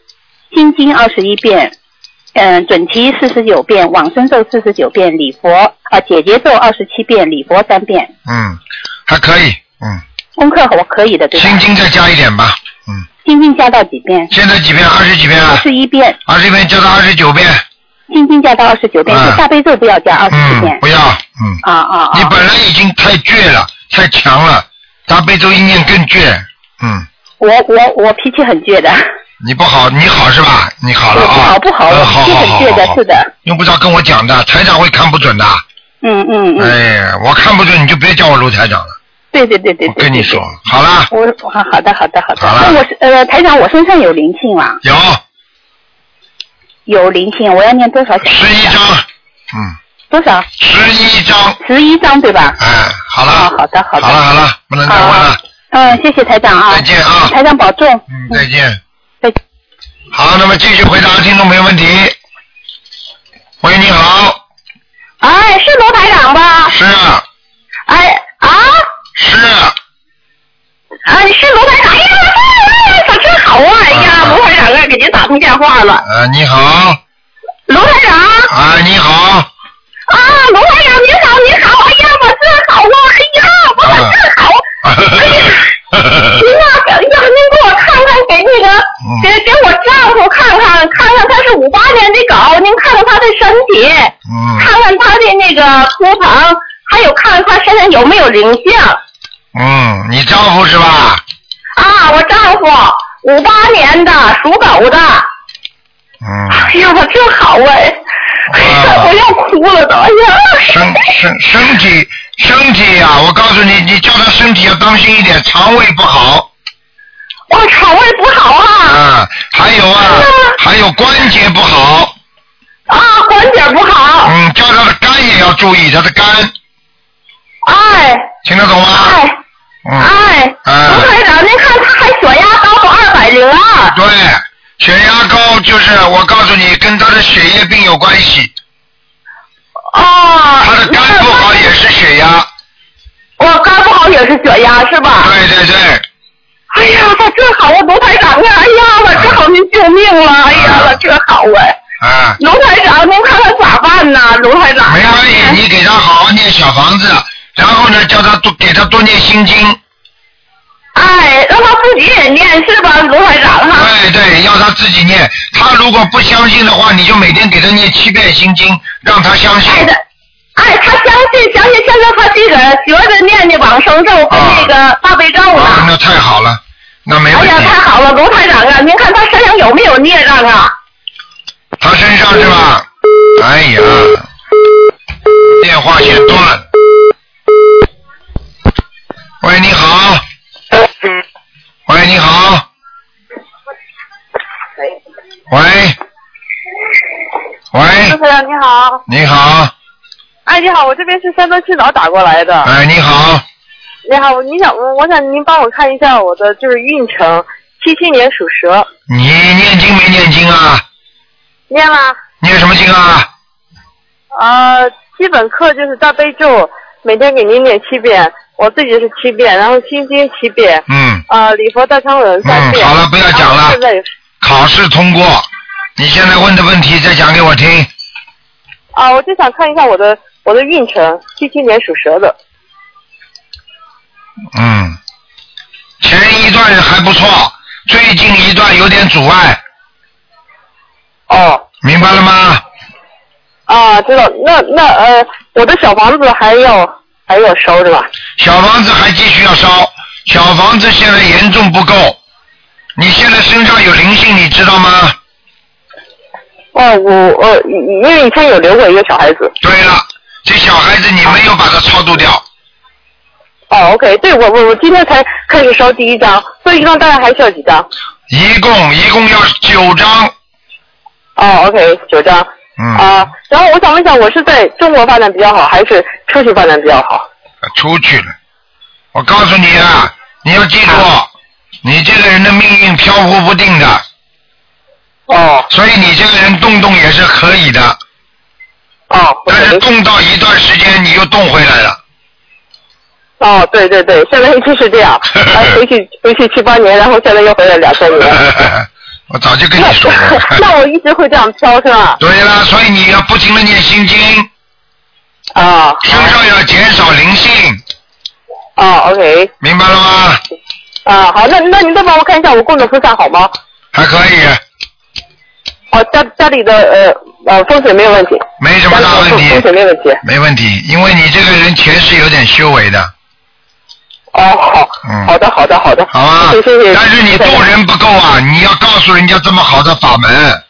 心经二十一遍，嗯，准提四十九遍，往生咒四十九遍，礼佛啊姐姐咒二十七遍，礼佛三遍，嗯，还可以，嗯，功课我可以的，对吧？心经再加一点吧。心经加到几遍？现在几遍？二十几遍啊？二十一遍，二十一遍加到二十九遍。心经加到二十九遍，大悲咒不要加二十九遍嗯，。不要，嗯。啊啊啊！你本来已经太倔了，太强了，大悲咒一念更倔，嗯，我我我脾气很倔的，你不好，你好是吧？你好了我啊。不好不好，呃我脾气很倔的，是的，用不着跟我讲的，台长会看不准的。嗯嗯嗯，哎，我看不准，你就别叫我卢台长了。对对对对。我跟你说，好了，我好好的好的好的。好了那我是呃台长，我身上有灵性吗？有有灵性，我要念多少小？十一张，嗯，多少？十一张。十一张对吧？哎，好了。啊，好的好的。好了好了，不能再问了，嗯，谢谢台长啊。再见啊台长保重。嗯，再见。再见。好，那么继续回答听众朋友问题。喂，你好，哎，是罗台长吧？是啊，哎啊，是啊，哎，是罗台长。哎呀，哎可真好啊！哎呀，罗台长啊，给您打通电话了。啊，你好，罗台长。啊，你好，啊，罗台长，你好，你好！哎呀，我真好啊！哎呀，我可真好！哎呀，您呐，哎呀，您给我看看，给那个，给给我丈夫看看，看看他是五八年的狗，您看看他的身体，嗯看看他的那个图腾，还有看看他身上有没有灵性。嗯，你丈夫是吧？啊，我丈夫五八年的，属狗的。嗯，哎呀，我真好哎！哎呀，我要哭了都！哎呀，身身身体身体呀、我告诉你，你叫他身体要当心一点，肠胃不好。我肠胃不好啊！啊，还有啊，还有关节不好。啊，关节不好。嗯，叫他的肝也要注意，他的肝。哎。听得懂吗？哎。嗯。哎。啊卢台长，您看他还血压高到二百零二。对，血压高就是我告诉你，跟他的血液病有关系。哦。他的肝不好也是血压。我肝不好也是血压是吧？对对对。哎呀，他这好啊，卢台长啊！哎呀，我这好您救命了！哎呀，我这好啊！啊，卢台长，您看看咋办呢？卢台长，没关系，你给他好好念小房子，然后呢，叫他多给他多念心经。哎，让他自己也念是吧，卢台长哈？对对，要他自己念。他如果不相信的话，你就每天给他念七遍心经，让他相信。哎，他相信，相信，现在他这个学着念的往生咒跟那个大悲咒呢。啊，那太好了，那没问题。哎呀，太好了，卢台长啊，您看他身上有没有孽障啊？他身上是吧？哎呀，电话线断。喂，你好。喂，你好。喂。喂，卢台长你好，你好，哎你好，我这边是山东青岛打过来的。哎，你好，你好，你想我我想您帮我看一下我的就是运程，七七年属蛇，你念经没念经啊？念了念什么经啊？呃基本课就是大悲咒，每天给您念七遍，我自己是七遍，然后心经七遍，嗯，呃礼佛大忏悔文三遍。好了不要讲了考试通过。你现在问的问题再讲给我听。啊，我就想看一下我的我的运程，七七年属蛇的。嗯，前一段还不错，最近一段有点阻碍。哦。明白了吗？啊，知道。那那呃，我的小房子还要还要烧是吧？小房子还继续要烧，小房子现在严重不够。你现在身上有灵性，你知道吗？哦，我呃，因为以前有留过一个小孩子。对了，这小孩子你没有把他超度掉。哦，OK，对我我我今天才开始烧第一张，所以一张大概还需要几张？一共一共要九张。哦，OK，九张。嗯。啊，然后我想问一下，我是在中国发展比较好，还是出去发展比较好？出去了。我告诉你啊，你要记住，你这个人的命运飘忽不定的。哦。所以你这个人动动也是可以的。哦。但是动到一段时间，你又动回来了。哦，对对对，现在就是这样，啊，回去回去七八年，然后现在又回来两三年。我早就跟你说了。那我一直会这样飘是吧？对了，所以你要不停的念心经。啊。身上要减少灵性。啊，OK。明白了吗？啊，好，那那您再帮我看一下我供的菩萨好吗？还可以。哦，家家里的呃呃风水没有问题。没什么大问题。风水没问题。没问题，因为你这个人前世有点修为的。哦，好。嗯。好的，好的，好的。好啊。谢谢。但是你渡人不够啊，你要告诉人家这么好的法门。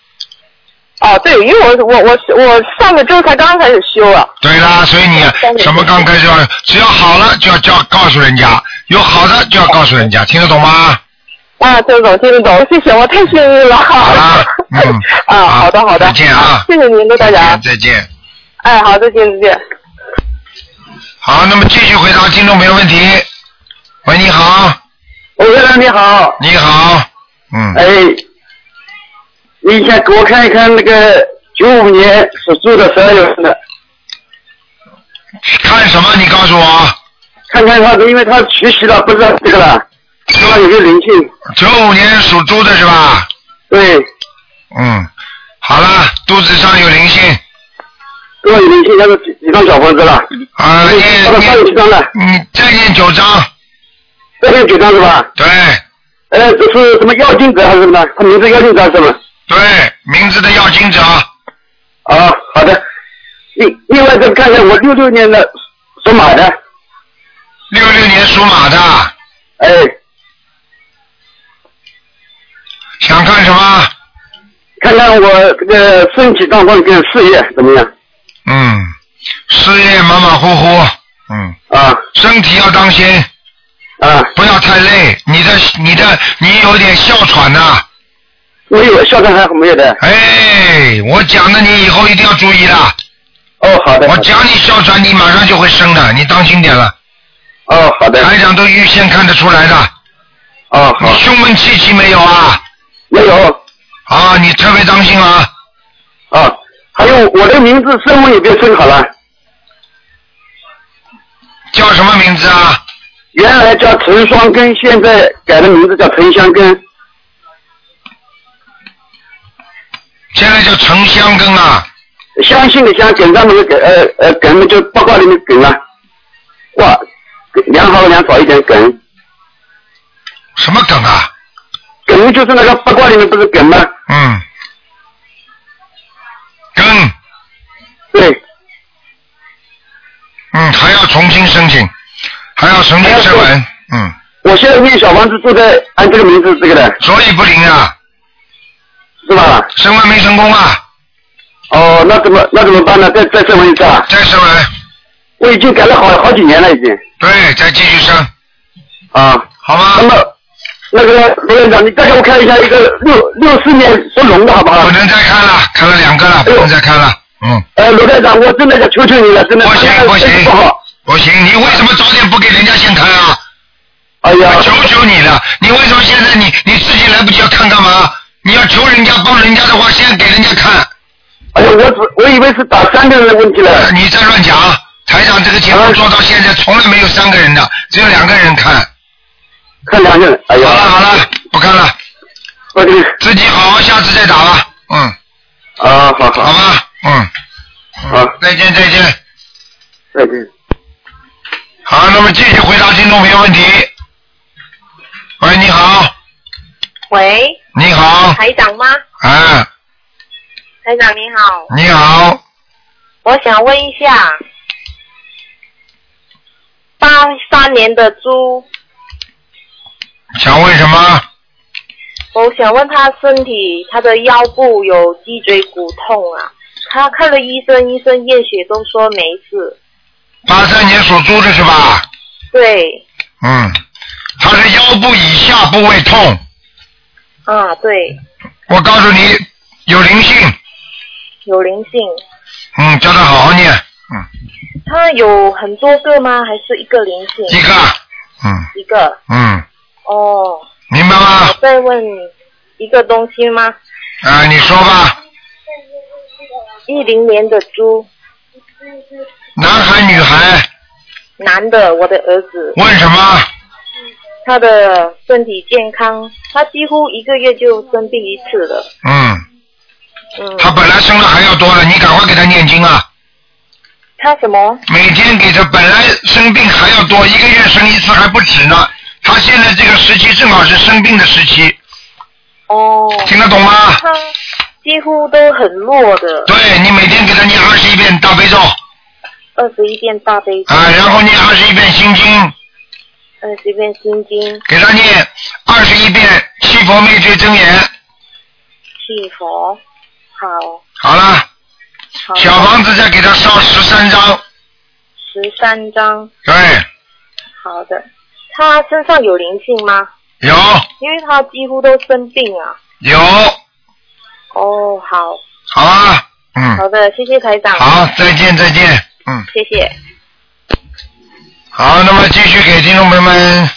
哦，对，因为我我我我上个周才刚开始修啊。对啦，所以你什么刚开始要，只要好了就要叫告诉人家，有好的就要告诉人家，听得懂吗？啊，听得懂，听得懂，谢谢，我太幸运了。好了，嗯。啊，好的，好的。再见啊。谢谢您，陆大家。再见。哎，好，再见，再见。好，那么继续回答听众朋友问题。喂，你好。喂，先生你好。你好。嗯。哎，你先给我看一看那个九五年属猪的十二月份的。看什么？你告诉我。看看他，因为他学习了，不知道这个了，说他有个灵性。九五年属猪的是吧？对。嗯，好了，肚子上有灵性。多少有灵性？那个几几张小房子了？啊，念他上了？你再念九张。再念九张是吧？对。呃，这是什么药精者还是什么？他名字药精者是吗？对，名字的药金者。啊，好的。另另外再看看我六六年的属马的。六六年属马的。哎。想看什么？看看我这个身体状况跟事业怎么样？嗯，事业马马虎虎。嗯。啊。身体要当心。啊。不要太累，你的你的你有点哮喘呐、我有，哮喘还没有的。哎，我讲的你以后一定要注意了。哦，好的。我讲你哮喘，你马上就会生的，你当心点了。哦，好的。台长都预先看得出来的。哦，好。你胸闷气息没有啊？没有。啊，你特别当心啊。啊，还有我的名字声纹也变升好了，叫什么名字啊？原来叫陈双根，现在改的名字叫陈香根。现在叫陈香根啊。相信的相，梗上面的梗，呃呃，梗就八卦里面梗啊。哇，良好良少一点梗。什么梗啊？梗就是那个八卦里面不是梗吗？嗯。梗。对。嗯，还要重新申请，还要重新申文，嗯。我现在念小房子住在按这个名字这个的。所以不灵啊。是吧？升文没成功啊。哦，那怎么那怎么办呢？再再升文一次啊？再升文。我已经改了好好几年了，已经。对，再继续升。啊。好吗？那么，那个罗院长，你再给我看一下一个六六四年属龙的好不好？不能再看了，看了两个了，不能再看了。嗯。呃，罗院长，我真的想求求你了，真的。不行不行不好。不行，你为什么早点不给人家先看啊？哎呀！求求你了，你为什么现在你你自己来不及要看干嘛？你要求人家帮人家的话，先给人家看。哎呀，我只我以为是打三个人的问题了。你在乱讲，台长这个节目做到现在从来没有三个人的，只有两个人看。看两个人，哎呀。好了好了，不看了。自己好好，下次再打吧。嗯。啊，好好。好吧，嗯。好。再见再见。再见。好，那么继续回答听众朋友问题。喂，你好。喂。你好。台长吗？啊。台长你好。你好。我想问一下，八三年的猪，想问什么？我想问他身体，他的腰部有脊椎骨痛啊，他看了医生，医生验血都说没事。八三年属猪的是吧？对，嗯，他是腰部以下部位痛。啊对，我告诉你，有灵性。有灵性。嗯，叫他好好念。嗯他有很多个吗？还是一个灵性？一个。嗯。一个。嗯。哦。明白吗？我再问一个东西吗？啊，你说吧。一零年的猪，男孩女孩？男的，我的儿子。问什么？他的身体健康，他几乎一个月就生病一次了。嗯。嗯。他本来生的还要多了，你赶快给他念经啊！他什么？每天给他本来生病还要多，一个月生一次还不止呢。他现在这个时期正好是生病的时期。哦。听得懂吗？他几乎都很弱的。对你每天给他念二十一遍大悲咒二十一遍大悲咒。啊，然后念二十一遍心经，二十一遍心经。给他念二十一遍七佛灭罪真言。七佛，好。好了，好小房子再给他烧十三张。十三张。对，好的。他身上有灵性吗？有因为他几乎都生病啊。有，哦，好。好啊，嗯，好的，谢谢台长。好，再见再见，嗯。谢谢。好，那么继续给听众朋友们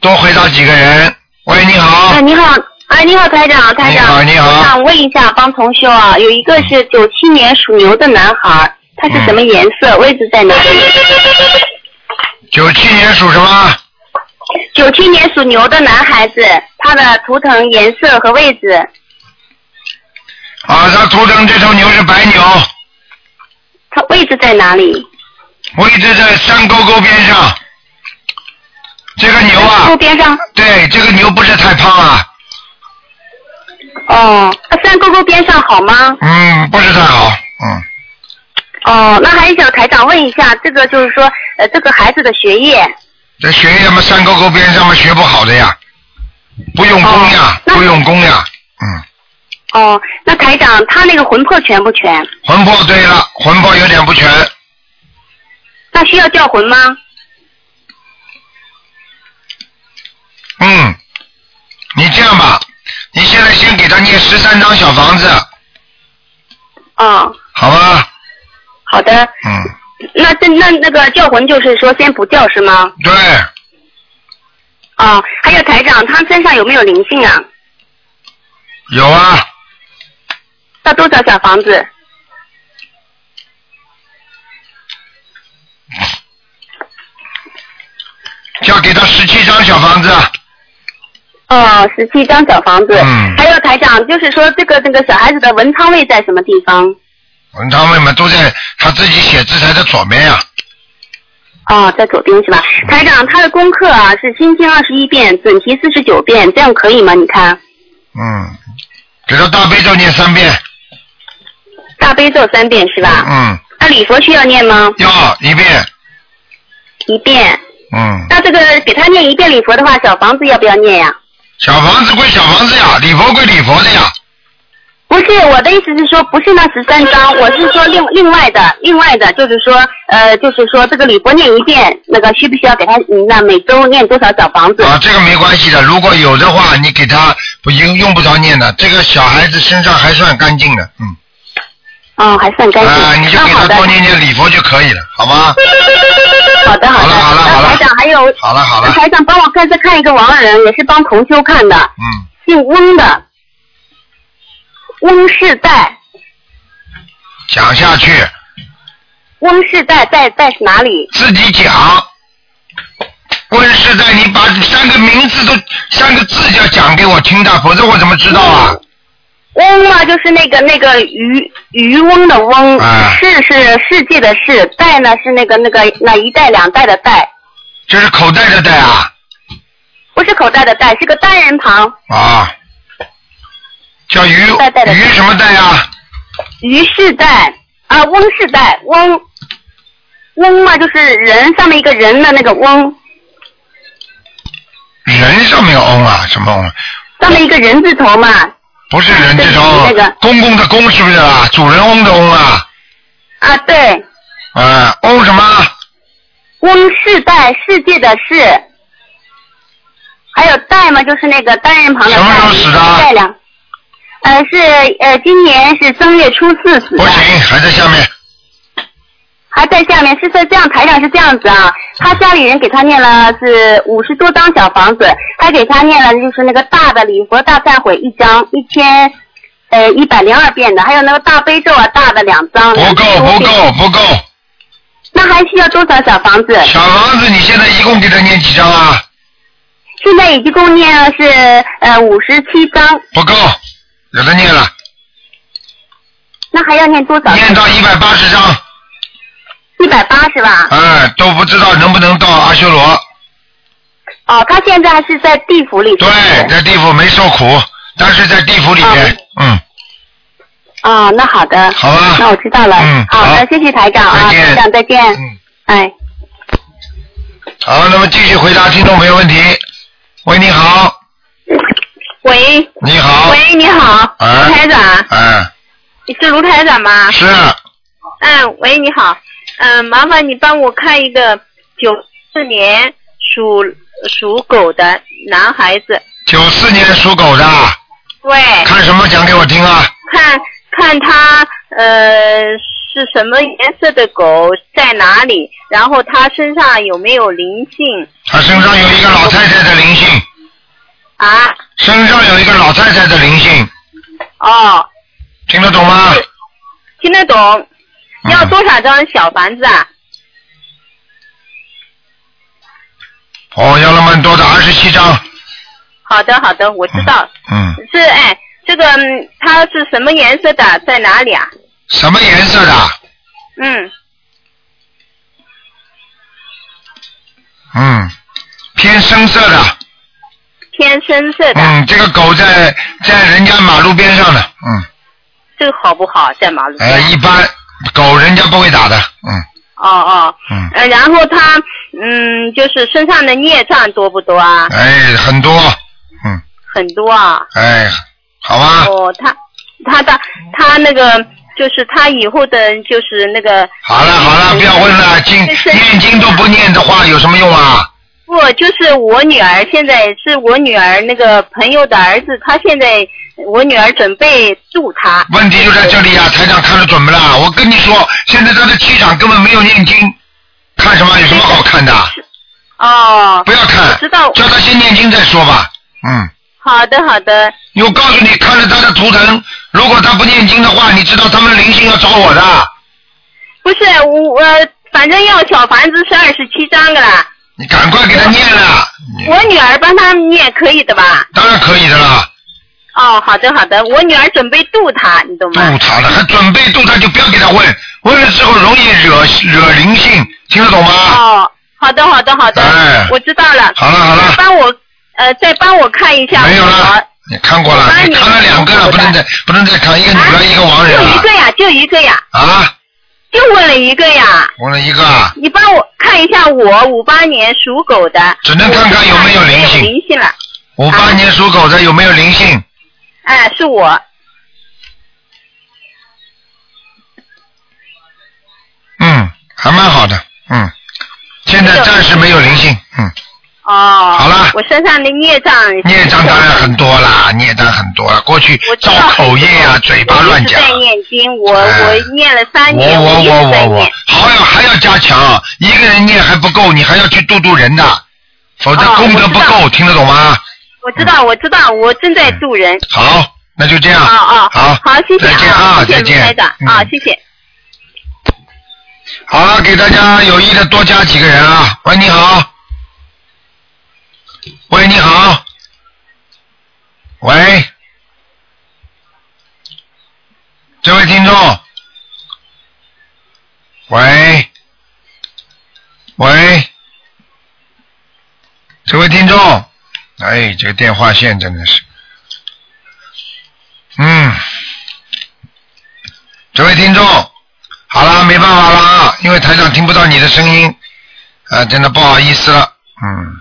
多回答几个人。喂，你好。哎，你好，哎，你好，台长，台长。你好你好我想问一下，帮同修啊，有一个是九七年属牛的男孩，他是什么颜色？位置在哪里？九七年属什么？九七年属牛的男孩子，他的图腾颜色和位置。啊，他图腾这头牛是白牛，他位置在哪里？位置在山沟沟边上。这个牛啊，沟边上。对，这个牛不是太胖啊，哦，那山沟沟边上好吗？嗯，不是太好，嗯，哦，那还想台长问一下，这个就是说，呃，这个孩子的学业，这学业嘛，山沟沟边上嘛，学不好的呀，不用功呀，不用功呀，哦，那台长他那个魂魄全不全？魂魄对了，魂魄有点不全，那需要叫魂吗？嗯，你这样吧，你现在先给他念十三张小房子，哦，好吧？好的。嗯。那这那那个叫魂就是说先不叫是吗？对，哦，还有台长，他身上有没有灵性啊？有啊，要多少小房子？要给他十七张小房子。哦，十七张小房子。嗯还有台长，就是说这个这个小孩子的文昌位在什么地方？文昌位嘛都在他自己写字台的左边呀、哦，在左边是吧？台长，他的功课啊是心经二十一遍，准提四十九遍，这样可以吗？你看，嗯，给他大悲咒念三遍。大悲咒三遍是吧？嗯，那礼佛需要念吗？要一遍。一遍。嗯，那这个给他念一遍礼佛的话，小房子要不要念呀？小房子归小房子呀，礼佛归礼佛的呀。不是，我的意思是说，不是那十三章，我是说另另外的，另外的，就是说，呃，就是说这个礼佛念一遍，那个需不需要给他，嗯那每周念多少小房子？啊，这个没关系的，如果有的话，你给他不用用不着念的，这个小孩子身上还算干净的，嗯。哦，还算干净。啊，你就给他多念念礼佛就可以了，好吗？好的，好的。好了，好了。台长还有，好了好了台长帮我看再看一个亡人，也是帮同修看的，嗯，姓翁的，翁世代，讲下去，翁世代在在哪里？自己讲。翁世代，你把三个名字都三个字要讲给我听的，否则我怎么知道啊？翁嘛，就是那个那个渔渔翁的翁，啊世是世界的世，代呢是那个那个那一代两代的代，这是口袋的袋啊不是口袋的袋，是个单人旁，啊，叫鱼鱼什么袋啊？于世代啊，翁世代，翁翁嘛就是人上面一个人的那个翁，人上面有翁啊？什么翁？上面一个人字头嘛，不是人之中那个公公的公是不是啊？主人翁的翁啊？啊对，啊，翁什么？翁世代世界的世，还有代嘛就是那个单人旁的代，什么时候死的？代两，呃是呃今年是正月初四死的。不行，还在下面。还在下面，是在这样，台长是这样子啊，他家里人给他念了是五十多张小房子，他给他念了就是那个大的礼佛大忏悔一张，一千呃一百零二遍的，还有那个大悲咒啊大的两张。不够，不够，不够。那还需要多少小房子？小房子，你现在一共给他念几张啊？现在一共念了是呃五十七张，不够，有的念了，那还要念多少？念到一百八十张。一百八是吧？哎，都不知道能不能到阿修罗。哦，他现在是在地府里。对，在地府没受苦，但是在地府里面，嗯，哦，那好的。好啊。那我知道了。嗯好的，谢谢台长啊，台长再见。嗯。哎。好，那么继续回答听众朋友问题。喂，你好，喂，你好，喂，你好，哎卢台长，哎，你是卢台长吗？是，嗯，喂，你好，嗯，麻烦你帮我看一个九四年属属狗的男孩子，九四年属狗的，对，看什么讲给我听啊？看看他呃是什么颜色的狗，在哪里，然后他身上有没有灵性他身上有一个老太太的灵性，啊？身上有一个老太太的灵性，哦，听得懂吗？听得懂。嗯要多少张小房子啊？哦，要那么多的，二十七张，好的，好的，我知道。嗯，是哎，这个嗯它是什么颜色的？在哪里啊？什么颜色的？嗯，嗯，偏深色的，偏深色的。嗯，这个狗在在人家马路边上的，嗯，这个好不好？在马路边。哎，一般狗人家不会打的，嗯哦哦。嗯。呃，然后他嗯，就是身上的孽障多不多啊？哎，很多，嗯很多啊。哎，好吧，哦，他他的他那个就是他以后的，就是那个。好了好了，不要问了，经念经都不念的话有什么用啊？不，就是我女儿，现在是我女儿那个朋友的儿子，他现在我女儿准备住他。问题就在这里呀、台长看得准不啦？我跟你说，现在他的气场根本没有念经，看什么？有什么好看的？哦。不要看，知道。叫他先念经再说吧。嗯，好的好的。我告诉你，看了他的图腾，如果他不念经的话，你知道他们灵性要找我的。不是我，我反正要小房子是二十七张的啦。你赶快给他念了。我女儿帮他念可以的吧？当然可以的啦。哦，好的好的，我女儿准备渡他，你懂吗？渡他了，还准备渡他，就不要给他问，问了之后容易惹惹灵性，听得懂吗？哦，好的好的好的，哎我知道了。好了好了帮我呃，再帮我看一下没有了，你看过了，看了两个了，不能再不能再看一个女儿一个亡人了就一个呀，就一个呀，啊！就问了一个呀。问了一个啊，你帮我看一下我五八年属狗的，只能看看有没有灵性灵性了。五八年属狗的有没有灵性？哎，是我。嗯，还蛮好的，嗯，现在暂时没有灵性，嗯，哦。好了我身上的孽障。孽障当然很多啦，孽障很多了，过去造口业啊，嘴巴乱讲我一直，在念经，我、念了三我年，我我我我在念。，还要还要加强，一个人念还不够，你还要去度度人的，否则哦功德不够，听得懂吗？我知道，我知道，我正在度人。好，那就这样，哦哦，好，好，谢谢再见啊，再见台长，嗯啊，谢谢。好了，给大家有意的多加几个人啊。喂，你好。喂，你好。喂，这位听众。喂，喂，这位听众。哎，这个电话线真的是，嗯，这位听众。好了，没办法了，因为台长听不到你的声音，啊，真的不好意思了，嗯，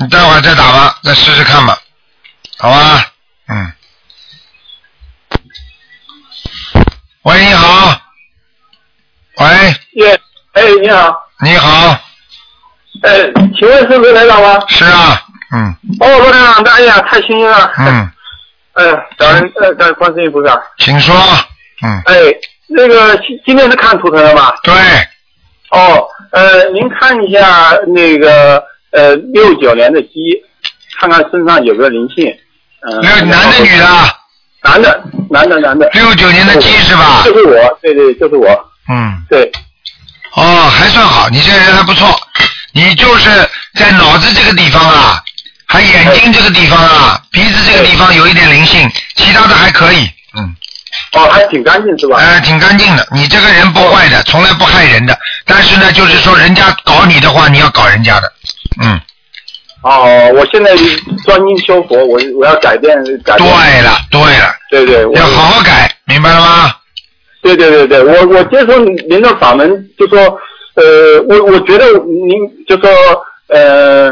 你待会儿再打吧，再试试看吧，好吧，嗯。喂，你好。喂。耶，哎，你好。你好。哎，请问是罗台长吗？是啊，嗯。哦，罗台长，哎呀，太幸运了。嗯。哎呀，感恩呃，感恩观世音菩萨。请说。嗯。哎，那个今今天是看图腾了吧？对。哦，呃，您看一下那个呃六九年的鸡，看看身上有没有灵性。嗯、那男的女的？男的，男的，男的。六九年的鸡是吧就是我，对对，就是我。嗯。对。哦，还算好，你这个人还不错。你就是在脑子这个地方啊，还眼睛这个地方啊，鼻子这个地方有一点灵性，其他的还可以。嗯。哦，还挺干净是吧？呃，挺干净的。你这个人不坏的，从来不害人的。但是呢，就是说人家搞你的话，你要搞人家的。嗯。哦，我现在专心修佛，我我要改变改变。对了，对了。对对，我要好好改，明白了吗？对对对对，我我接受您的法门，就说呃，我我觉得您就说呃，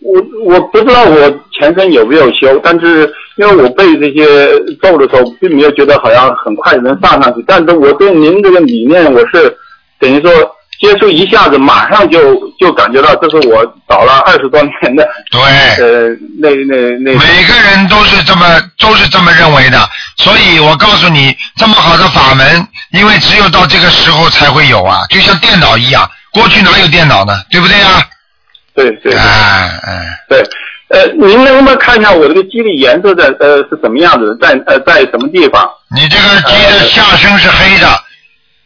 我我不知道我前身有没有修，但是因为我背这些咒的时候，并没有觉得好像很快能上上去，但是我对您这个理念，我是等于说接触一下子，马上就就感觉到这是我找了二十多年的对，呃那那那每个人都是这么都是这么认为的，所以我告诉你，这么好的法门，因为只有到这个时候才会有啊，就像电脑一样，过去哪有电脑呢？对不对啊？对对。哎哎。对，呃，您能不能看一下我这个鸡的颜色的呃是什么样子，在呃在什么地方？你这个鸡的下身是黑的，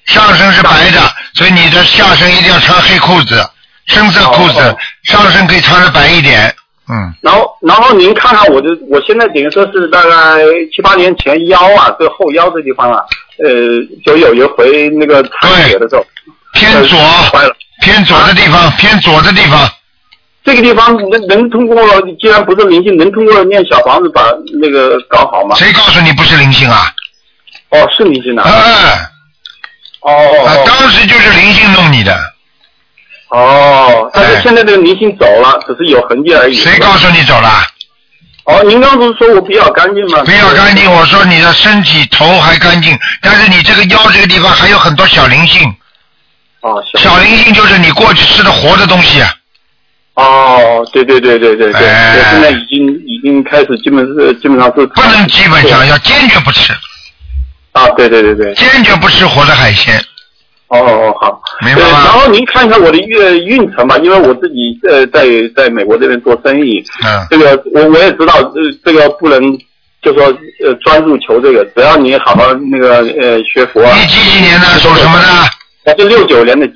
上身是白的，所以你的下身一定要穿黑裤子，深色裤子，上身可以穿的白一点。嗯，然后然后您看看我的，我现在等于说是大概七八年前腰啊，这后腰这地方啊，呃，就有一回那个出血的时候，偏左，偏左的地方，偏左的地方。这个地方能能通过，既然不是灵性，能通过念小房子把那个搞好吗？谁告诉你不是灵性啊？哦，是灵性的。嗯。哦哦啊，当时就是灵性弄你的。哦，但是现在这个灵性走了，只是有痕迹而已。谁告诉你走了？哦，您刚不是说我比较干净吗？比较干净，我说你的身体头还干净，但是你这个腰这个地方还有很多小灵性。哦，小灵性就是你过去吃的活的东西啊。哦，对对对对对对，哎我现在已经已经开始基本是基本上是不能基本上要坚决不吃。啊，对对对对。坚决不吃活的海鲜。哦哦好，明白吗呃然后您看一下我的运运程吧，因为我自己呃在在美国这边做生意，嗯。这个我我也知道，呃这个不能就说呃专注求这个，只要你好好那个呃学佛啊。你几几年的？属什么的？我是六九年的鸡。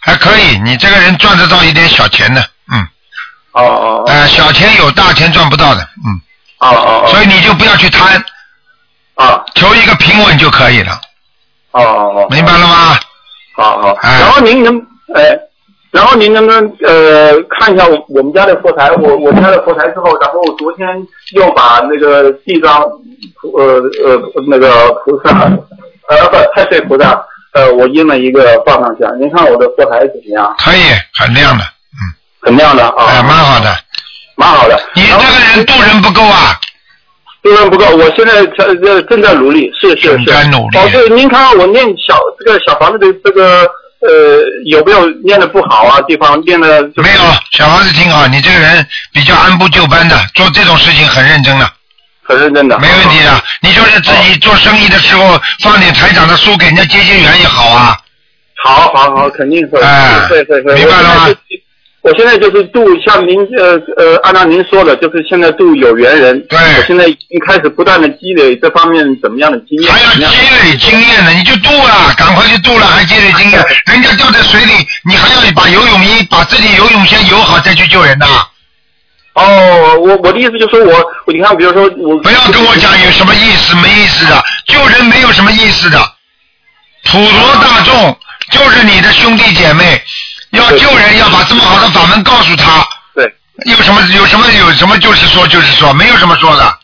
还可以，你这个人赚得到一点小钱的，嗯。哦哦。呃，小钱有，大钱赚不到的，嗯。哦哦哦。所以你就不要去贪。啊。求一个平稳就可以了。哦哦哦。明白了吗？好好。然后您能哎，然后您能不能呃看一下我我们家的佛台？我我家的佛台之后，然后我昨天又把那个地藏菩呃呃那个菩萨 呃不太岁菩萨呃我印了一个放上去，您看我的佛台怎么样？可以，很亮的。嗯很亮的啊。哎，蛮好的。蛮好的。你这个人度人不够啊。度人不够，我现在在在正在努力，是是是。在努力。哦，对，您看我念小这个小房子的这个呃有没有念的不好啊？地方念的没有，小房子挺好。你这个人比较按部就班的，做这种事情很认真的。很认真的。没问题的，你就是自己做生意的时候放点台长的书给人家结结缘也好啊。好好好，肯定会。哎对对对，明白了吗我现在就？是度像您呃呃，按照您说的，就是现在度有缘人。对。我现在已经开始不断的积累这方面怎么样的经验。还要积积累经验呢，你就度了，赶快去度了，还积累经验。人家掉在水里，你还要把游泳衣把自己游泳先游好，再去救人呐。哦，我我的意思就是说我，我你看，比如说我不要跟我讲有什么意思没意思的，救人没有什么意思的。普罗大众就是你的兄弟姐妹，要救人要把这么好的法门告诉他。对。有什么有什么有什么就是说就是说，没有什么说的。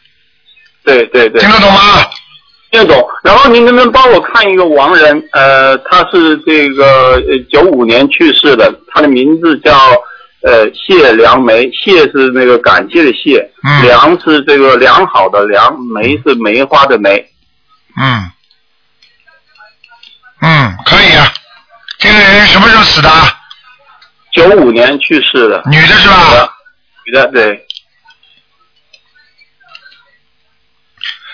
对对对。听得懂吗？听得懂。然后您能不能帮我看一个亡人？呃，他是这个呃九五年去世的，他的名字叫呃谢良梅，谢是那个感谢的谢，嗯良是这个良好的良，梅是梅花的梅。嗯。嗯，可以啊。这个人什么时候死的？九五年去世的。女的是吧？女的，对。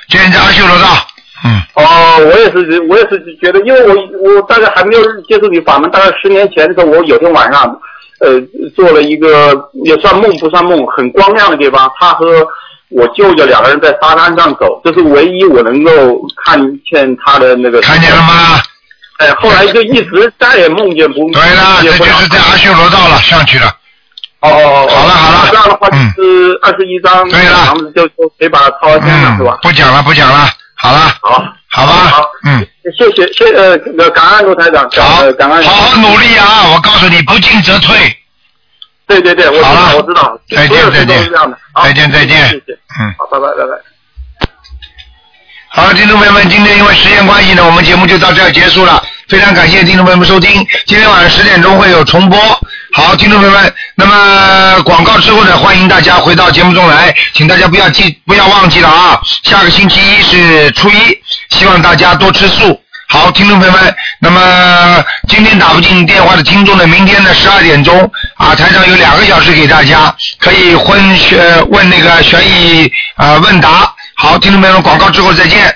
见着阿修罗道。哦，我也是，我也是觉得，因为我我大概还没有接触你法门，大概十年前的时候，我有天晚上，呃，做了一个也算梦不算梦，很光亮的地方，他和我舅舅两个人在沙滩上走，这是唯一我能够看见他的那个。看见了吗？哎，后来就一直再也梦见不。对了，这就是在阿修罗道了，上去了。哦哦哦。好了好了，这样的话就是二十一张对了房子就就可以把它抄到天上，是吧？不讲了不讲了，好了。好。好吧。好。嗯。谢谢谢呃呃感恩卢台长，好感恩。好好努力啊！我告诉你，不进则退。对对对，我知好了道我知道，再见再见再见再见。嗯。好，拜拜拜拜。好，听众朋友们，今天因为时间关系呢，我们节目就到这儿结束了。非常感谢听众朋友们收听，今天晚上十点钟会有重播。好，听众朋友们，那么广告之后呢，欢迎大家回到节目中来，请大家不要记不要忘记了啊，下个星期一是初一，希望大家多吃素。好，听众朋友们，那么今天打不进电话的听众呢，明天的十二点钟啊，台上有两个小时给大家，可以混悬问那个悬疑啊、问答。好，听众朋友们，广告之后再见。